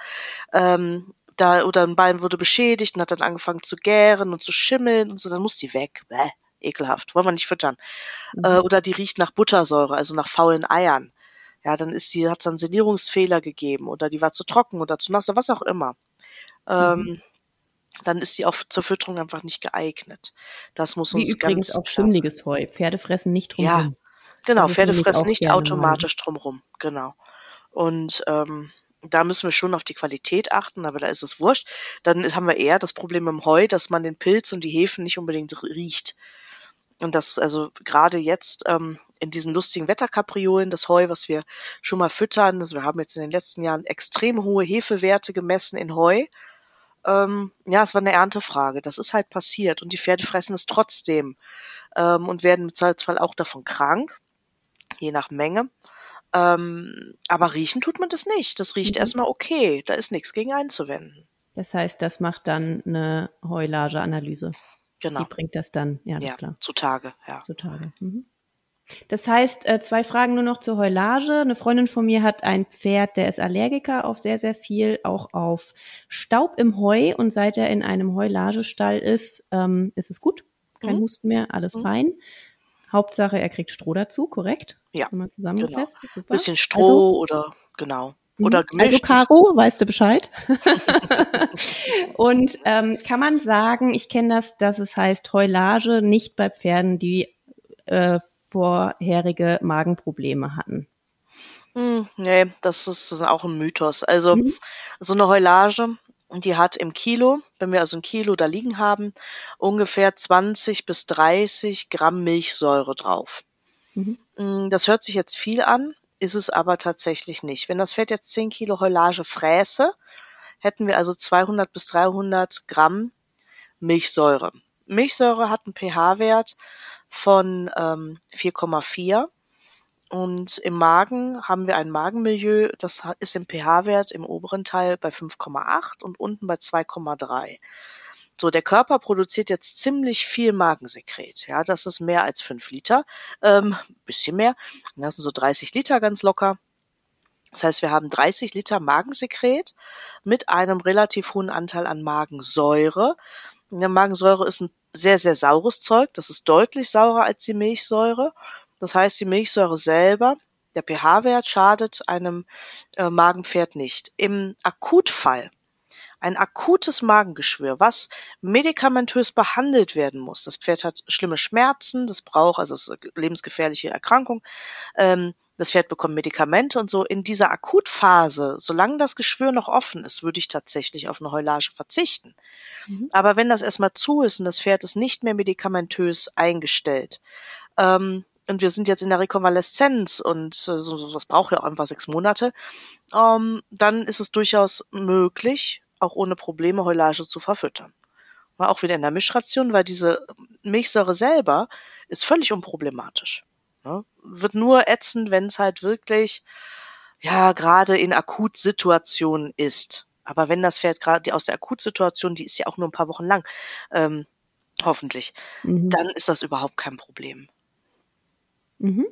Ähm, da, oder ein Bein wurde beschädigt und hat dann angefangen zu gären und zu schimmeln und so, dann muss die weg. Bäh, ekelhaft, wollen wir nicht füttern. Mhm. Äh, oder die riecht nach Buttersäure, also nach faulen Eiern ja, dann ist sie, hat es einen Sanierungsfehler gegeben oder die war zu trocken oder zu nass oder was auch immer. Ähm, mhm. dann ist sie auch zur Fütterung einfach nicht geeignet. Das muss Wie uns übrigens ganz auch schimmliges Heu. Pferde fressen nicht drumherum. Ja, genau, Pferde fressen nicht automatisch mal. drumherum, genau. Und ähm, da müssen wir schon auf die Qualität achten, aber da ist es wurscht. Dann haben wir eher das Problem im Heu, dass man den Pilz und die Hefen nicht unbedingt riecht. Und das, also gerade jetzt ähm, in diesen lustigen Wetterkapriolen, das Heu, was wir schon mal füttern, also wir haben jetzt in den letzten Jahren extrem hohe Hefewerte gemessen in Heu. Ähm, ja, es war eine Erntefrage. Das ist halt passiert und die Pferde fressen es trotzdem ähm, und werden im Zweifelsfall auch davon krank, je nach Menge. Ähm, aber riechen tut man das nicht. Das riecht mhm. erstmal okay. Da ist nichts gegen einzuwenden. Das heißt, das macht dann eine Heulageanalyse. Genau. Die bringt das dann, ja, ja klar. Zutage, ja. Zutage. Mhm. Das heißt, äh, zwei Fragen nur noch zur Heulage. Eine Freundin von mir hat ein Pferd, der ist Allergiker auf sehr, sehr viel, auch auf Staub im Heu. Und seit er in einem Heulagestall ist, ähm, ist es gut. Kein mhm. Husten mehr, alles mhm. fein. Hauptsache, er kriegt Stroh dazu, korrekt? Ja. Zusammengefasst. Genau. Super. Bisschen Stroh also, oder, genau. Oder gemischt. Also Caro, weißt du Bescheid? und ähm, kann man sagen, ich kenne das, dass es heißt Heulage nicht bei Pferden, die äh, vorherige Magenprobleme hatten. Hm, nee, das ist, das ist auch ein Mythos. Also mhm. so eine Heulage, die hat im Kilo, wenn wir also ein Kilo da liegen haben, ungefähr 20 bis 30 Gramm Milchsäure drauf. Mhm. Hm, das hört sich jetzt viel an, ist es aber tatsächlich nicht. Wenn das Pferd jetzt 10 Kilo Heulage fräße, hätten wir also 200 bis 300 Gramm Milchsäure. Milchsäure hat einen pH-Wert von ähm, 4,4 und im Magen haben wir ein Magenmilieu, das ist im pH-Wert im oberen Teil bei 5,8 und unten bei 2,3. So, der Körper produziert jetzt ziemlich viel Magensekret. Ja, das ist mehr als 5 Liter, ähm, bisschen mehr. Das sind so 30 Liter ganz locker. Das heißt, wir haben 30 Liter Magensekret mit einem relativ hohen Anteil an Magensäure. Und Magensäure ist ein sehr, sehr saures Zeug. Das ist deutlich saurer als die Milchsäure. Das heißt, die Milchsäure selber, der pH-Wert schadet einem äh, Magenpferd nicht. Im Akutfall ein akutes Magengeschwür, was medikamentös behandelt werden muss. Das Pferd hat schlimme Schmerzen, das braucht, also es ist eine lebensgefährliche Erkrankung. Ähm, das Pferd bekommt Medikamente und so. In dieser Akutphase, solange das Geschwür noch offen ist, würde ich tatsächlich auf eine Heulage verzichten. Mhm. Aber wenn das erstmal zu ist und das Pferd ist nicht mehr medikamentös eingestellt, ähm, und wir sind jetzt in der Rekonvaleszenz und äh, so, das braucht ja auch einfach sechs Monate, ähm, dann ist es durchaus möglich, auch ohne Probleme Heulage zu verfüttern. War auch wieder in der Mischration, weil diese Milchsäure selber ist völlig unproblematisch. Ne? Wird nur ätzend, wenn es halt wirklich, ja, gerade in Akutsituationen ist. Aber wenn das Pferd gerade aus der Akutsituation, die ist ja auch nur ein paar Wochen lang, ähm, hoffentlich, mhm. dann ist das überhaupt kein Problem. Mhm.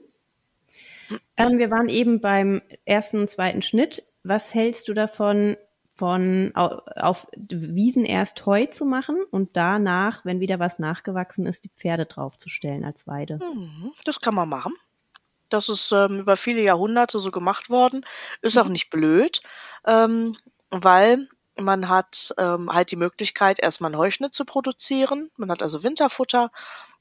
Ähm, wir waren eben beim ersten und zweiten Schnitt. Was hältst du davon, von auf Wiesen erst Heu zu machen und danach, wenn wieder was nachgewachsen ist, die Pferde draufzustellen als Weide. Mhm, das kann man machen. Das ist ähm, über viele Jahrhunderte so gemacht worden. Ist auch mhm. nicht blöd, ähm, weil man hat ähm, halt die Möglichkeit, erstmal einen Heuschnitt zu produzieren. Man hat also Winterfutter.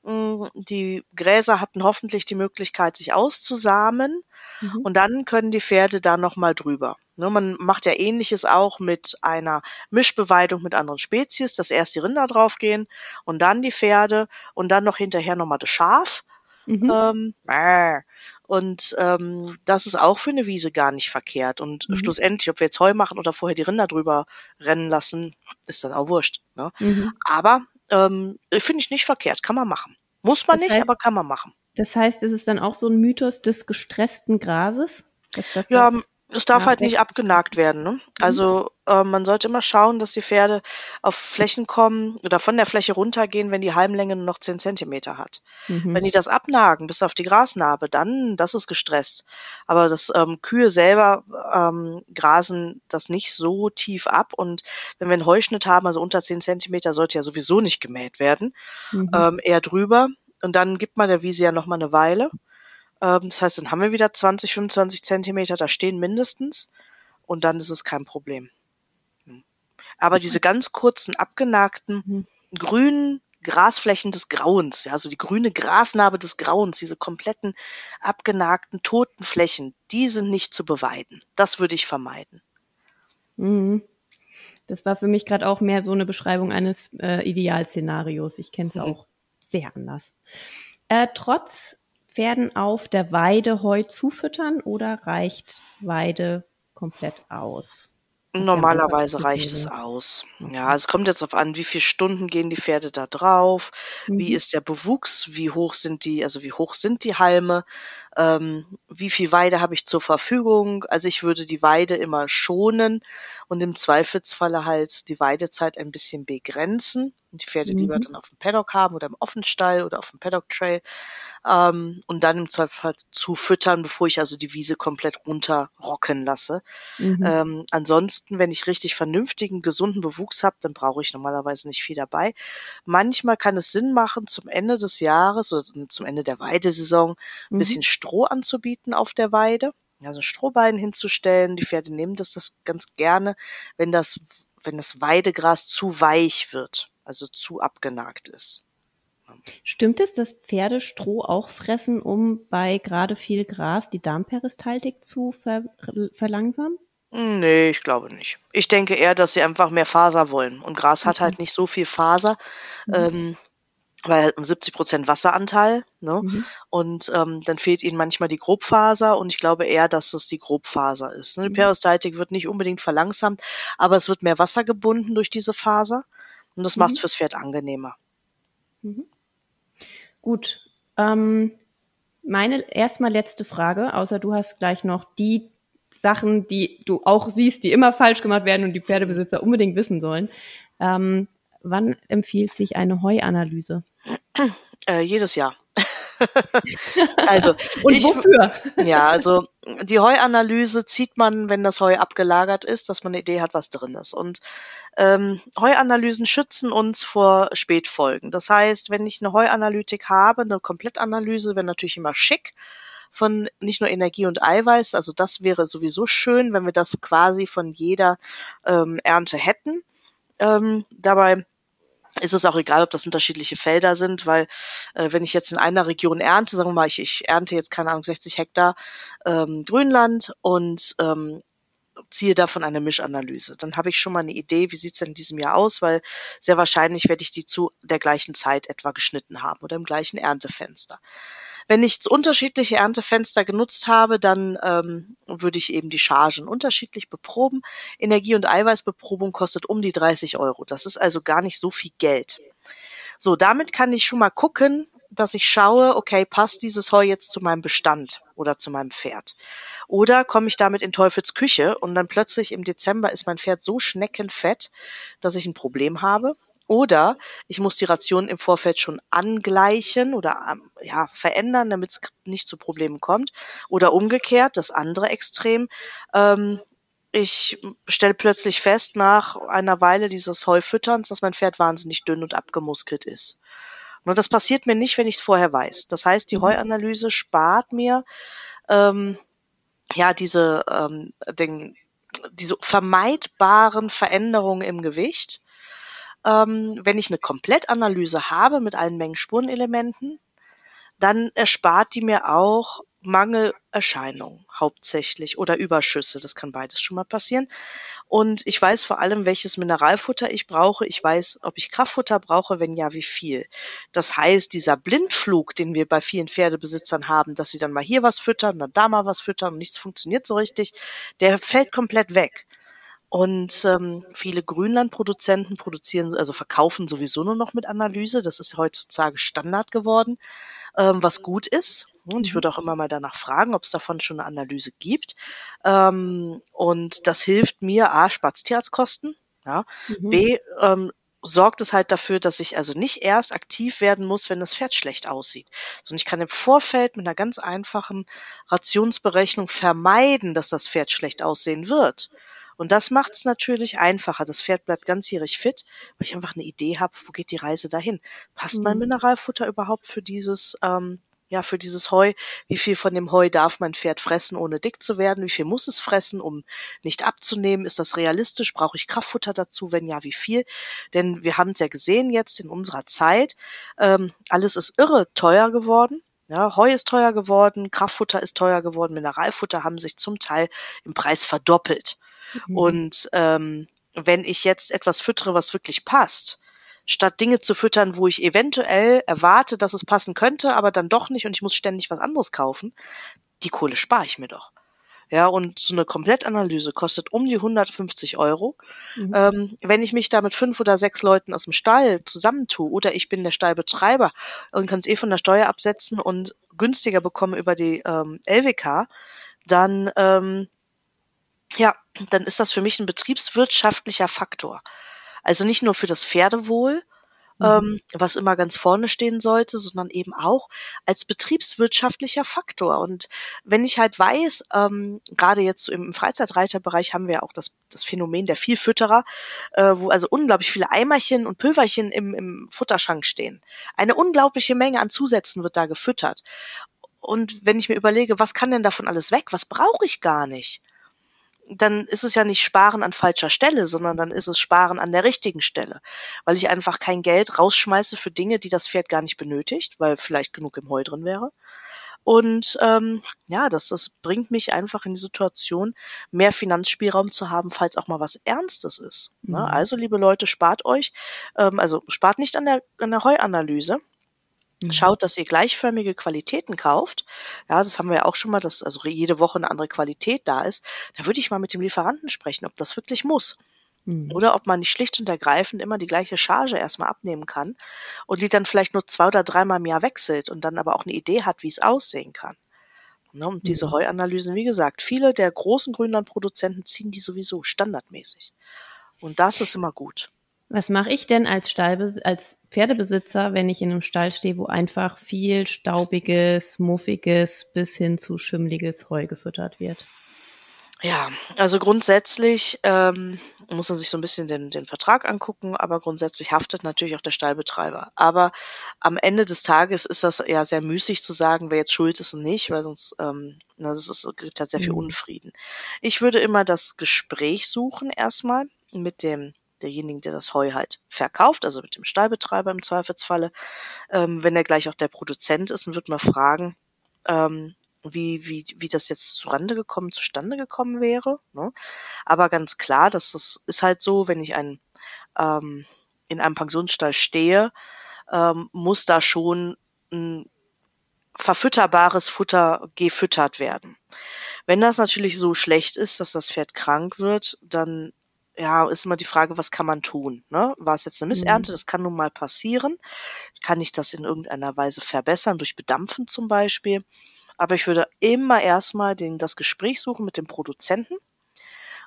Die Gräser hatten hoffentlich die Möglichkeit, sich auszusamen. Mhm. Und dann können die Pferde da nochmal drüber. Ne, man macht ja ähnliches auch mit einer Mischbeweidung mit anderen Spezies, dass erst die Rinder draufgehen und dann die Pferde und dann noch hinterher nochmal das Schaf. Mhm. Ähm, äh, und ähm, das ist auch für eine Wiese gar nicht verkehrt. Und mhm. schlussendlich, ob wir jetzt Heu machen oder vorher die Rinder drüber rennen lassen, ist dann auch wurscht. Ne? Mhm. Aber ähm, finde ich nicht verkehrt, kann man machen. Muss man das nicht, heißt, aber kann man machen. Das heißt, es ist dann auch so ein Mythos des gestressten Grases? Das ja, es darf halt nicht abgenagt werden. Ne? Mhm. Also äh, man sollte immer schauen, dass die Pferde auf Flächen kommen oder von der Fläche runtergehen, wenn die Halmlänge nur noch 10 Zentimeter hat. Mhm. Wenn die das abnagen bis auf die Grasnarbe, dann das ist gestresst. Aber das ähm, Kühe selber ähm, grasen das nicht so tief ab und wenn wir einen Heuschnitt haben, also unter 10 Zentimeter, sollte ja sowieso nicht gemäht werden, mhm. ähm, eher drüber. Und dann gibt man der Wiese ja noch mal eine Weile. Ähm, das heißt, dann haben wir wieder 20, 25 Zentimeter da stehen mindestens und dann ist es kein Problem. Hm. Aber diese ganz kurzen, abgenagten, mhm. grünen Grasflächen des Grauens, ja, also die grüne Grasnarbe des Grauens, diese kompletten abgenagten, toten Flächen, die sind nicht zu beweiden. Das würde ich vermeiden. Mhm. Das war für mich gerade auch mehr so eine Beschreibung eines äh, Idealszenarios. Ich kenne es mhm. auch sehr anders. Äh, trotz Pferden auf der Weide Heu zufüttern oder reicht Weide komplett aus? Normalerweise reicht es aus. Ja, es kommt jetzt darauf an, wie viele Stunden gehen die Pferde da drauf, mhm. wie ist der Bewuchs, wie hoch sind die, also wie hoch sind die Halme, ähm, wie viel Weide habe ich zur Verfügung. Also ich würde die Weide immer schonen und im Zweifelsfalle halt die Weidezeit ein bisschen begrenzen und die Pferde mhm. lieber dann auf dem Paddock haben oder im Offenstall oder auf dem Paddock Trail ähm, und dann im Zweifelsfall zu füttern, bevor ich also die Wiese komplett runterrocken lasse. Mhm. Ähm, ansonsten, wenn ich richtig vernünftigen, gesunden Bewuchs habe, dann brauche ich normalerweise nicht viel dabei. Manchmal kann es Sinn machen, zum Ende des Jahres oder zum Ende der Weidesaison ein mhm. Stroh anzubieten auf der Weide also Strohballen hinzustellen. Die Pferde nehmen das, das ganz gerne, wenn das, wenn das Weidegras zu weich wird also zu abgenagt ist. Stimmt es, dass Pferde Stroh auch fressen, um bei gerade viel Gras die Darmperistaltik zu ver verlangsamen? Nee, ich glaube nicht. Ich denke eher, dass sie einfach mehr Faser wollen. Und Gras hat halt nicht so viel Faser, mhm. ähm, weil halt 70 Prozent Wasseranteil. Ne? Mhm. Und ähm, dann fehlt ihnen manchmal die Grobfaser. Und ich glaube eher, dass das die Grobfaser ist. Ne? Die mhm. Peristaltik wird nicht unbedingt verlangsamt, aber es wird mehr Wasser gebunden durch diese Faser. Und das mhm. macht es fürs Pferd angenehmer. Mhm. Gut. Ähm, meine erstmal letzte Frage, außer du hast gleich noch die Sachen, die du auch siehst, die immer falsch gemacht werden und die Pferdebesitzer unbedingt wissen sollen. Ähm, wann empfiehlt sich eine Heuanalyse? Äh, jedes Jahr. also und ich, wofür? Ja, also die Heuanalyse zieht man, wenn das Heu abgelagert ist, dass man eine Idee hat, was drin ist. Und ähm, Heuanalysen schützen uns vor Spätfolgen. Das heißt, wenn ich eine Heuanalytik habe, eine Komplettanalyse, wäre natürlich immer schick von nicht nur Energie und Eiweiß. Also das wäre sowieso schön, wenn wir das quasi von jeder ähm, Ernte hätten. Ähm, dabei ist es auch egal, ob das unterschiedliche Felder sind, weil äh, wenn ich jetzt in einer Region ernte, sagen wir mal, ich, ich ernte jetzt, keine Ahnung, 60 Hektar ähm, Grünland und ähm, ziehe davon eine Mischanalyse. Dann habe ich schon mal eine Idee, wie sieht's denn in diesem Jahr aus, weil sehr wahrscheinlich werde ich die zu der gleichen Zeit etwa geschnitten haben oder im gleichen Erntefenster. Wenn ich unterschiedliche Erntefenster genutzt habe, dann ähm, würde ich eben die Chargen unterschiedlich beproben. Energie- und Eiweißbeprobung kostet um die 30 Euro. Das ist also gar nicht so viel Geld. So, damit kann ich schon mal gucken, dass ich schaue, okay, passt dieses Heu jetzt zu meinem Bestand oder zu meinem Pferd? Oder komme ich damit in Teufels Küche und dann plötzlich im Dezember ist mein Pferd so schneckenfett, dass ich ein Problem habe? Oder ich muss die Ration im Vorfeld schon angleichen oder ähm, ja, verändern, damit es nicht zu Problemen kommt. Oder umgekehrt, das andere Extrem. Ähm, ich stelle plötzlich fest nach einer Weile dieses Heufütterns, dass mein Pferd wahnsinnig dünn und abgemuskelt ist. Und das passiert mir nicht, wenn ich es vorher weiß. Das heißt, die mhm. Heuanalyse spart mir ähm, ja diese, ähm, den, diese vermeidbaren Veränderungen im Gewicht ähm, wenn ich eine Komplettanalyse habe mit allen Mengen Spurenelementen, dann erspart die mir auch Mangelerscheinungen hauptsächlich oder Überschüsse. Das kann beides schon mal passieren. Und ich weiß vor allem, welches Mineralfutter ich brauche. Ich weiß, ob ich Kraftfutter brauche, wenn ja, wie viel. Das heißt, dieser Blindflug, den wir bei vielen Pferdebesitzern haben, dass sie dann mal hier was füttern, dann da mal was füttern und nichts funktioniert so richtig, der fällt komplett weg. Und ähm, viele Grünlandproduzenten produzieren, also verkaufen sowieso nur noch mit Analyse. Das ist heutzutage Standard geworden, ähm, was gut ist. Und ich würde auch immer mal danach fragen, ob es davon schon eine Analyse gibt. Ähm, und das hilft mir, A, spart Tierarztkosten, ja, mhm. B, ähm, sorgt es halt dafür, dass ich also nicht erst aktiv werden muss, wenn das Pferd schlecht aussieht, sondern ich kann im Vorfeld mit einer ganz einfachen Rationsberechnung vermeiden, dass das Pferd schlecht aussehen wird. Und das macht es natürlich einfacher. Das Pferd bleibt ganzjährig fit, weil ich einfach eine Idee habe, wo geht die Reise dahin? Passt mhm. mein Mineralfutter überhaupt für dieses, ähm, ja, für dieses Heu? Wie viel von dem Heu darf mein Pferd fressen, ohne dick zu werden? Wie viel muss es fressen, um nicht abzunehmen? Ist das realistisch? Brauche ich Kraftfutter dazu? Wenn ja, wie viel? Denn wir haben es ja gesehen jetzt in unserer Zeit, ähm, alles ist irre teuer geworden. Ja, Heu ist teuer geworden, Kraftfutter ist teuer geworden, Mineralfutter haben sich zum Teil im Preis verdoppelt. Mhm. Und ähm, wenn ich jetzt etwas füttere, was wirklich passt, statt Dinge zu füttern, wo ich eventuell erwarte, dass es passen könnte, aber dann doch nicht und ich muss ständig was anderes kaufen, die Kohle spare ich mir doch. Ja, und so eine Komplettanalyse kostet um die 150 Euro. Mhm. Ähm, wenn ich mich da mit fünf oder sechs Leuten aus dem Stall zusammentue oder ich bin der Stallbetreiber und kann es eh von der Steuer absetzen und günstiger bekommen über die ähm, LWK, dann ähm, ja, dann ist das für mich ein betriebswirtschaftlicher Faktor. Also nicht nur für das Pferdewohl, mhm. ähm, was immer ganz vorne stehen sollte, sondern eben auch als betriebswirtschaftlicher Faktor. Und wenn ich halt weiß, ähm, gerade jetzt im Freizeitreiterbereich haben wir auch das, das Phänomen der Vielfütterer, äh, wo also unglaublich viele Eimerchen und Pülverchen im, im Futterschrank stehen. Eine unglaubliche Menge an Zusätzen wird da gefüttert. Und wenn ich mir überlege, was kann denn davon alles weg? Was brauche ich gar nicht? Dann ist es ja nicht Sparen an falscher Stelle, sondern dann ist es Sparen an der richtigen Stelle, weil ich einfach kein Geld rausschmeiße für Dinge, die das Pferd gar nicht benötigt, weil vielleicht genug im Heu drin wäre. Und ähm, ja, das, das bringt mich einfach in die Situation, mehr Finanzspielraum zu haben, falls auch mal was Ernstes ist. Ne? Mhm. Also, liebe Leute, spart euch, ähm, also spart nicht an der, an der Heuanalyse. Schaut, dass ihr gleichförmige Qualitäten kauft. Ja, das haben wir ja auch schon mal, dass also jede Woche eine andere Qualität da ist. Da würde ich mal mit dem Lieferanten sprechen, ob das wirklich muss. Mhm. Oder ob man nicht schlicht und ergreifend immer die gleiche Charge erstmal abnehmen kann und die dann vielleicht nur zwei oder dreimal im Jahr wechselt und dann aber auch eine Idee hat, wie es aussehen kann. Ne, und diese mhm. Heuanalysen, wie gesagt, viele der großen Grünlandproduzenten ziehen die sowieso standardmäßig. Und das ist immer gut. Was mache ich denn als Stall, als Pferdebesitzer, wenn ich in einem Stall stehe, wo einfach viel staubiges, muffiges bis hin zu schimmliges Heu gefüttert wird? Ja, also grundsätzlich ähm, muss man sich so ein bisschen den, den Vertrag angucken, aber grundsätzlich haftet natürlich auch der Stallbetreiber. Aber am Ende des Tages ist das ja sehr müßig zu sagen, wer jetzt schuld ist und nicht, weil sonst ähm, na, das ist, gibt halt sehr viel mhm. Unfrieden. Ich würde immer das Gespräch suchen erstmal mit dem derjenigen, der das Heu halt verkauft, also mit dem Stallbetreiber im Zweifelsfalle. Ähm, wenn er gleich auch der Produzent ist, dann wird man fragen, ähm, wie, wie, wie das jetzt zurande gekommen, zustande gekommen wäre. Ne? Aber ganz klar, dass das ist halt so, wenn ich ein, ähm, in einem Pensionsstall stehe, ähm, muss da schon ein verfütterbares Futter gefüttert werden. Wenn das natürlich so schlecht ist, dass das Pferd krank wird, dann ja, ist immer die Frage, was kann man tun? Ne? War es jetzt eine Missernte? Mhm. Das kann nun mal passieren. Kann ich das in irgendeiner Weise verbessern, durch Bedampfen zum Beispiel? Aber ich würde immer erstmal den, das Gespräch suchen mit dem Produzenten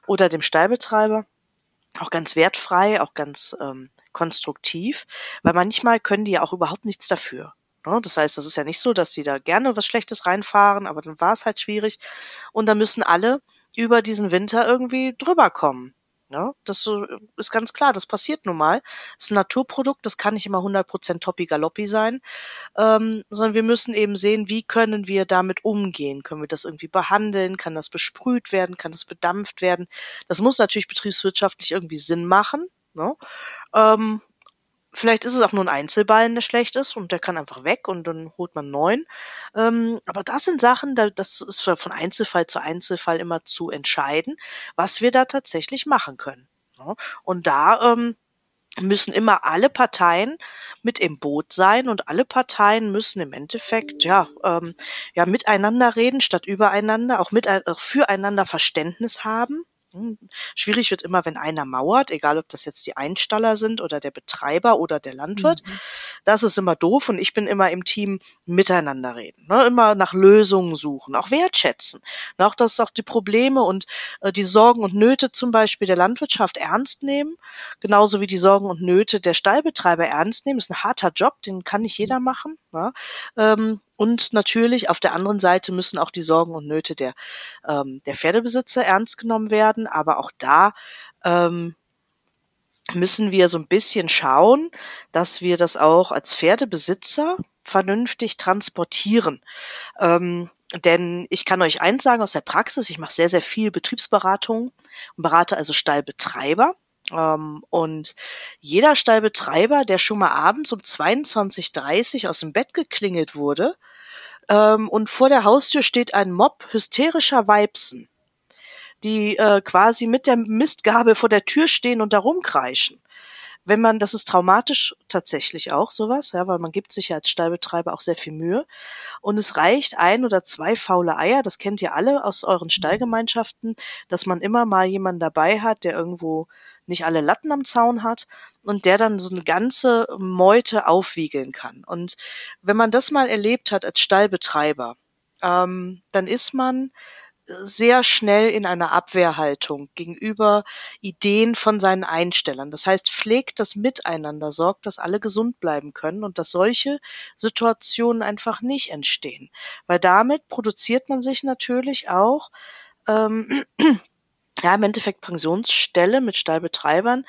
oder dem Stallbetreiber. Auch ganz wertfrei, auch ganz ähm, konstruktiv, weil manchmal können die ja auch überhaupt nichts dafür. Ne? Das heißt, das ist ja nicht so, dass sie da gerne was Schlechtes reinfahren, aber dann war es halt schwierig. Und dann müssen alle über diesen Winter irgendwie drüber kommen. Ne? Das ist ganz klar, das passiert nun mal. Das ist ein Naturprodukt, das kann nicht immer 100% Toppi Galoppi sein, ähm, sondern wir müssen eben sehen, wie können wir damit umgehen? Können wir das irgendwie behandeln? Kann das besprüht werden? Kann das bedampft werden? Das muss natürlich betriebswirtschaftlich irgendwie Sinn machen. Ne? Ähm, Vielleicht ist es auch nur ein Einzelballen, der schlecht ist und der kann einfach weg und dann holt man neuen. Ähm, aber das sind Sachen, das ist von Einzelfall zu Einzelfall immer zu entscheiden, was wir da tatsächlich machen können. Und da ähm, müssen immer alle Parteien mit im Boot sein und alle Parteien müssen im Endeffekt ja ähm, ja miteinander reden statt übereinander, auch mit auch füreinander Verständnis haben schwierig wird immer, wenn einer mauert, egal ob das jetzt die Einstaller sind oder der Betreiber oder der Landwirt. Mhm. Das ist immer doof und ich bin immer im Team miteinander reden, ne? immer nach Lösungen suchen, auch wertschätzen, ne? auch dass auch die Probleme und äh, die Sorgen und Nöte zum Beispiel der Landwirtschaft ernst nehmen, genauso wie die Sorgen und Nöte der Stallbetreiber ernst nehmen. Das ist ein harter Job, den kann nicht jeder machen. Ne? Ähm, und natürlich auf der anderen Seite müssen auch die Sorgen und Nöte der, ähm, der Pferdebesitzer ernst genommen werden. Aber auch da ähm, müssen wir so ein bisschen schauen, dass wir das auch als Pferdebesitzer vernünftig transportieren. Ähm, denn ich kann euch eins sagen aus der Praxis, ich mache sehr, sehr viel Betriebsberatung und berate also Stallbetreiber. Ähm, und jeder Stallbetreiber, der schon mal abends um 22.30 aus dem Bett geklingelt wurde ähm, und vor der Haustür steht ein Mob hysterischer Weibsen, die äh, quasi mit der Mistgabel vor der Tür stehen und da rumkreischen. Wenn man, das ist traumatisch tatsächlich auch sowas, ja, weil man gibt sich ja als Stallbetreiber auch sehr viel Mühe. Und es reicht ein oder zwei faule Eier, das kennt ihr alle aus euren Stallgemeinschaften, dass man immer mal jemanden dabei hat, der irgendwo nicht alle Latten am Zaun hat und der dann so eine ganze Meute aufwiegeln kann. Und wenn man das mal erlebt hat als Stallbetreiber, ähm, dann ist man sehr schnell in einer Abwehrhaltung gegenüber Ideen von seinen Einstellern. Das heißt, pflegt das Miteinander, sorgt, dass alle gesund bleiben können und dass solche Situationen einfach nicht entstehen. Weil damit produziert man sich natürlich auch ähm, ja, im Endeffekt Pensionsstelle mit Stallbetreibern,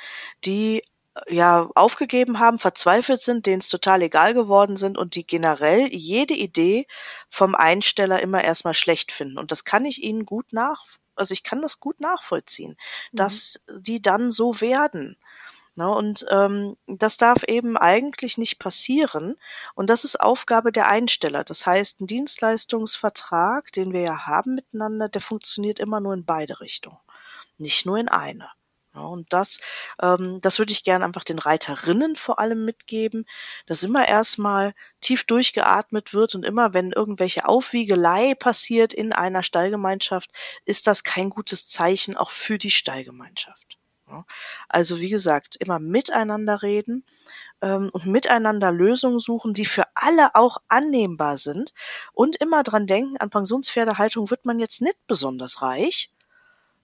die äh, ja aufgegeben haben, verzweifelt sind, denen es total egal geworden sind und die generell jede Idee vom Einsteller immer erstmal schlecht finden. Und das kann ich ihnen gut nach, also ich kann das gut nachvollziehen, mhm. dass die dann so werden. Ne, und ähm, das darf eben eigentlich nicht passieren. Und das ist Aufgabe der Einsteller. Das heißt, ein Dienstleistungsvertrag, den wir ja haben miteinander, der funktioniert immer nur in beide Richtungen nicht nur in eine. Ja, und das, ähm, das würde ich gerne einfach den Reiterinnen vor allem mitgeben, dass immer erstmal tief durchgeatmet wird und immer, wenn irgendwelche Aufwiegelei passiert in einer Stallgemeinschaft, ist das kein gutes Zeichen auch für die Stallgemeinschaft. Also wie gesagt, immer miteinander reden ähm, und miteinander Lösungen suchen, die für alle auch annehmbar sind und immer dran denken, an Pensionspferdehaltung wird man jetzt nicht besonders reich.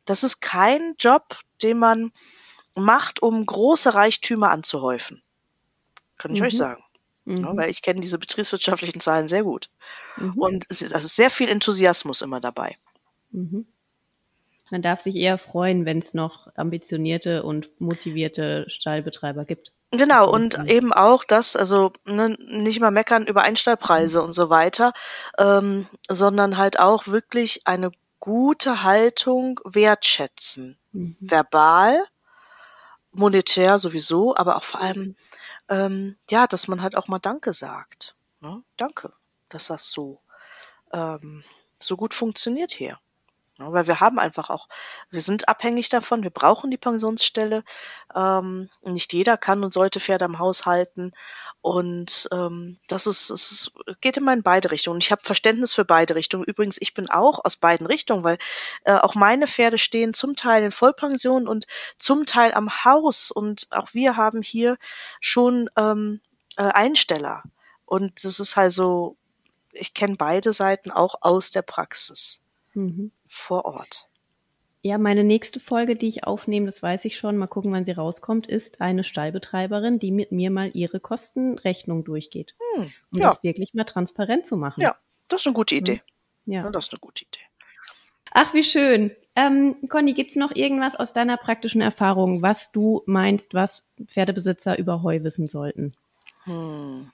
Das ist kein Job, den man macht, um große Reichtümer anzuhäufen. Kann ich mhm. euch sagen. Mhm. Ja, weil ich kenne diese betriebswirtschaftlichen Zahlen sehr gut. Mhm. Und es ist, ist sehr viel Enthusiasmus immer dabei. Mhm. Man darf sich eher freuen, wenn es noch ambitionierte und motivierte Stallbetreiber gibt. Genau, und eben auch das, also ne, nicht mal meckern über Einstallpreise mhm. und so weiter, ähm, sondern halt auch wirklich eine gute Haltung wertschätzen. Mhm. Verbal, monetär sowieso, aber auch vor allem, ähm, ja, dass man halt auch mal Danke sagt. Ne? Danke, dass das so, ähm, so gut funktioniert hier. Ja, weil wir haben einfach auch, wir sind abhängig davon, wir brauchen die Pensionsstelle. Ähm, nicht jeder kann und sollte Pferde am Haus halten. Und ähm, das ist, es geht immer in beide Richtungen. Ich habe Verständnis für beide Richtungen. Übrigens, ich bin auch aus beiden Richtungen, weil äh, auch meine Pferde stehen zum Teil in Vollpension und zum Teil am Haus. Und auch wir haben hier schon ähm, äh, Einsteller. Und das ist halt so, ich kenne beide Seiten auch aus der Praxis. Mhm vor Ort. Ja, meine nächste Folge, die ich aufnehme, das weiß ich schon, mal gucken, wann sie rauskommt, ist eine Stallbetreiberin, die mit mir mal ihre Kostenrechnung durchgeht. Hm, um ja. das wirklich mal transparent zu machen. Ja, das ist eine gute Idee. Ja. ja das ist eine gute Idee. Ach, wie schön. Ähm, Conny, gibt's noch irgendwas aus deiner praktischen Erfahrung, was du meinst, was Pferdebesitzer über Heu wissen sollten? Hm.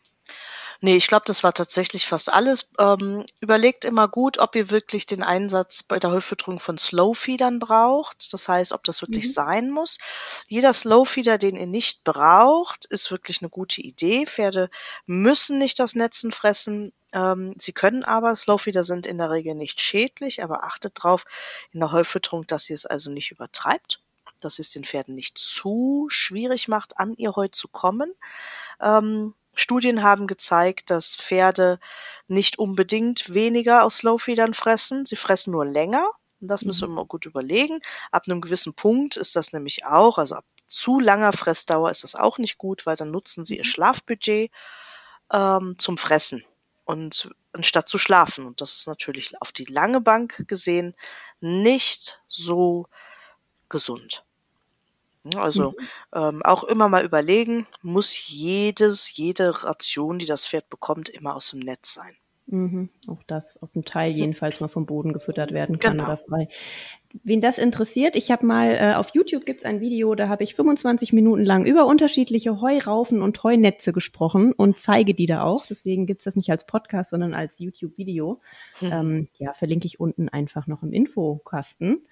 Nee, ich glaube, das war tatsächlich fast alles. Ähm, überlegt immer gut, ob ihr wirklich den Einsatz bei der Heufütterung von Slowfeedern braucht. Das heißt, ob das wirklich mhm. sein muss. Jeder Slowfeeder, den ihr nicht braucht, ist wirklich eine gute Idee. Pferde müssen nicht das Netzen fressen. Ähm, sie können aber, Slowfeeder sind in der Regel nicht schädlich, aber achtet drauf in der Heufütterung, dass ihr es also nicht übertreibt dass es den Pferden nicht zu schwierig macht, an ihr Heu zu kommen. Ähm, Studien haben gezeigt, dass Pferde nicht unbedingt weniger aus Slowfeedern fressen, sie fressen nur länger. Und das müssen wir mhm. mal gut überlegen. Ab einem gewissen Punkt ist das nämlich auch, also ab zu langer Fressdauer ist das auch nicht gut, weil dann nutzen sie ihr mhm. Schlafbudget ähm, zum Fressen und anstatt zu schlafen. Und das ist natürlich auf die lange Bank gesehen nicht so gesund. Also mhm. ähm, auch immer mal überlegen, muss jedes, jede Ration, die das Pferd bekommt, immer aus dem Netz sein. Mhm. Auch das, auf dem Teil jedenfalls mal vom Boden gefüttert werden kann genau. oder frei. Wen das interessiert, ich habe mal äh, auf YouTube gibt's ein Video, da habe ich 25 Minuten lang über unterschiedliche Heuraufen und Heunetze gesprochen und zeige die da auch. Deswegen gibt's das nicht als Podcast, sondern als YouTube-Video. Mhm. Ähm, ja, verlinke ich unten einfach noch im Infokasten.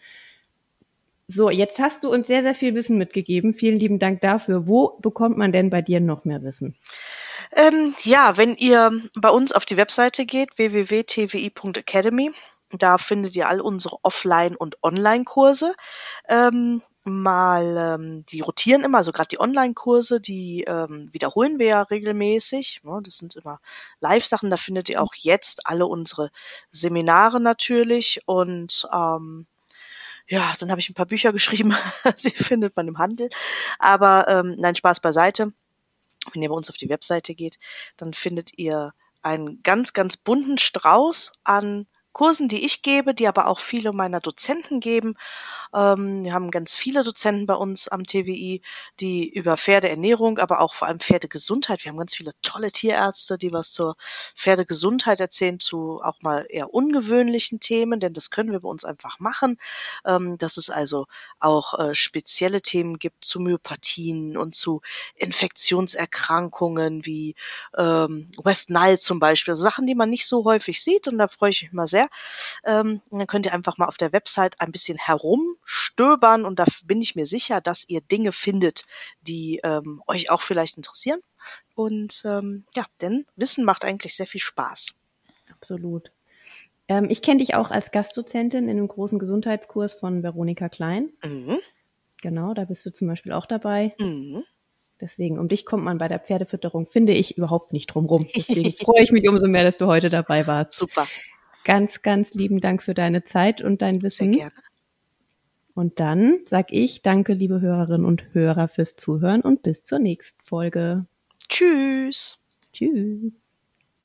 So, jetzt hast du uns sehr, sehr viel Wissen mitgegeben. Vielen lieben Dank dafür. Wo bekommt man denn bei dir noch mehr Wissen? Ähm, ja, wenn ihr bei uns auf die Webseite geht, www.twi.academy, da findet ihr all unsere Offline- und Online-Kurse. Ähm, mal, ähm, die rotieren immer, also gerade die Online-Kurse, die ähm, wiederholen wir ja regelmäßig. Ja, das sind immer Live-Sachen, da findet ihr auch jetzt alle unsere Seminare natürlich und ähm, ja, dann habe ich ein paar Bücher geschrieben. Sie findet man im Handel. Aber ähm, nein, Spaß beiseite. Wenn ihr bei uns auf die Webseite geht, dann findet ihr einen ganz, ganz bunten Strauß an Kursen, die ich gebe, die aber auch viele meiner Dozenten geben. Ähm, wir haben ganz viele Dozenten bei uns am TWI, die über Pferdeernährung, aber auch vor allem Pferdegesundheit. Wir haben ganz viele tolle Tierärzte, die was zur Pferdegesundheit erzählen, zu auch mal eher ungewöhnlichen Themen, denn das können wir bei uns einfach machen. Ähm, dass es also auch äh, spezielle Themen gibt zu Myopathien und zu Infektionserkrankungen wie ähm, West Nile zum Beispiel. Also Sachen, die man nicht so häufig sieht und da freue ich mich mal sehr. Ähm, dann könnt ihr einfach mal auf der Website ein bisschen herum stöbern und da bin ich mir sicher, dass ihr Dinge findet, die ähm, euch auch vielleicht interessieren. Und ähm, ja, denn Wissen macht eigentlich sehr viel Spaß. Absolut. Ähm, ich kenne dich auch als Gastdozentin in einem großen Gesundheitskurs von Veronika Klein. Mhm. Genau, da bist du zum Beispiel auch dabei. Mhm. Deswegen, um dich kommt man bei der Pferdefütterung, finde ich, überhaupt nicht drumrum. Deswegen freue ich mich umso mehr, dass du heute dabei warst. Super. Ganz, ganz lieben Dank für deine Zeit und dein Wissen. Sehr gerne. Und dann sag ich danke, liebe Hörerinnen und Hörer, fürs Zuhören und bis zur nächsten Folge. Tschüss. Tschüss.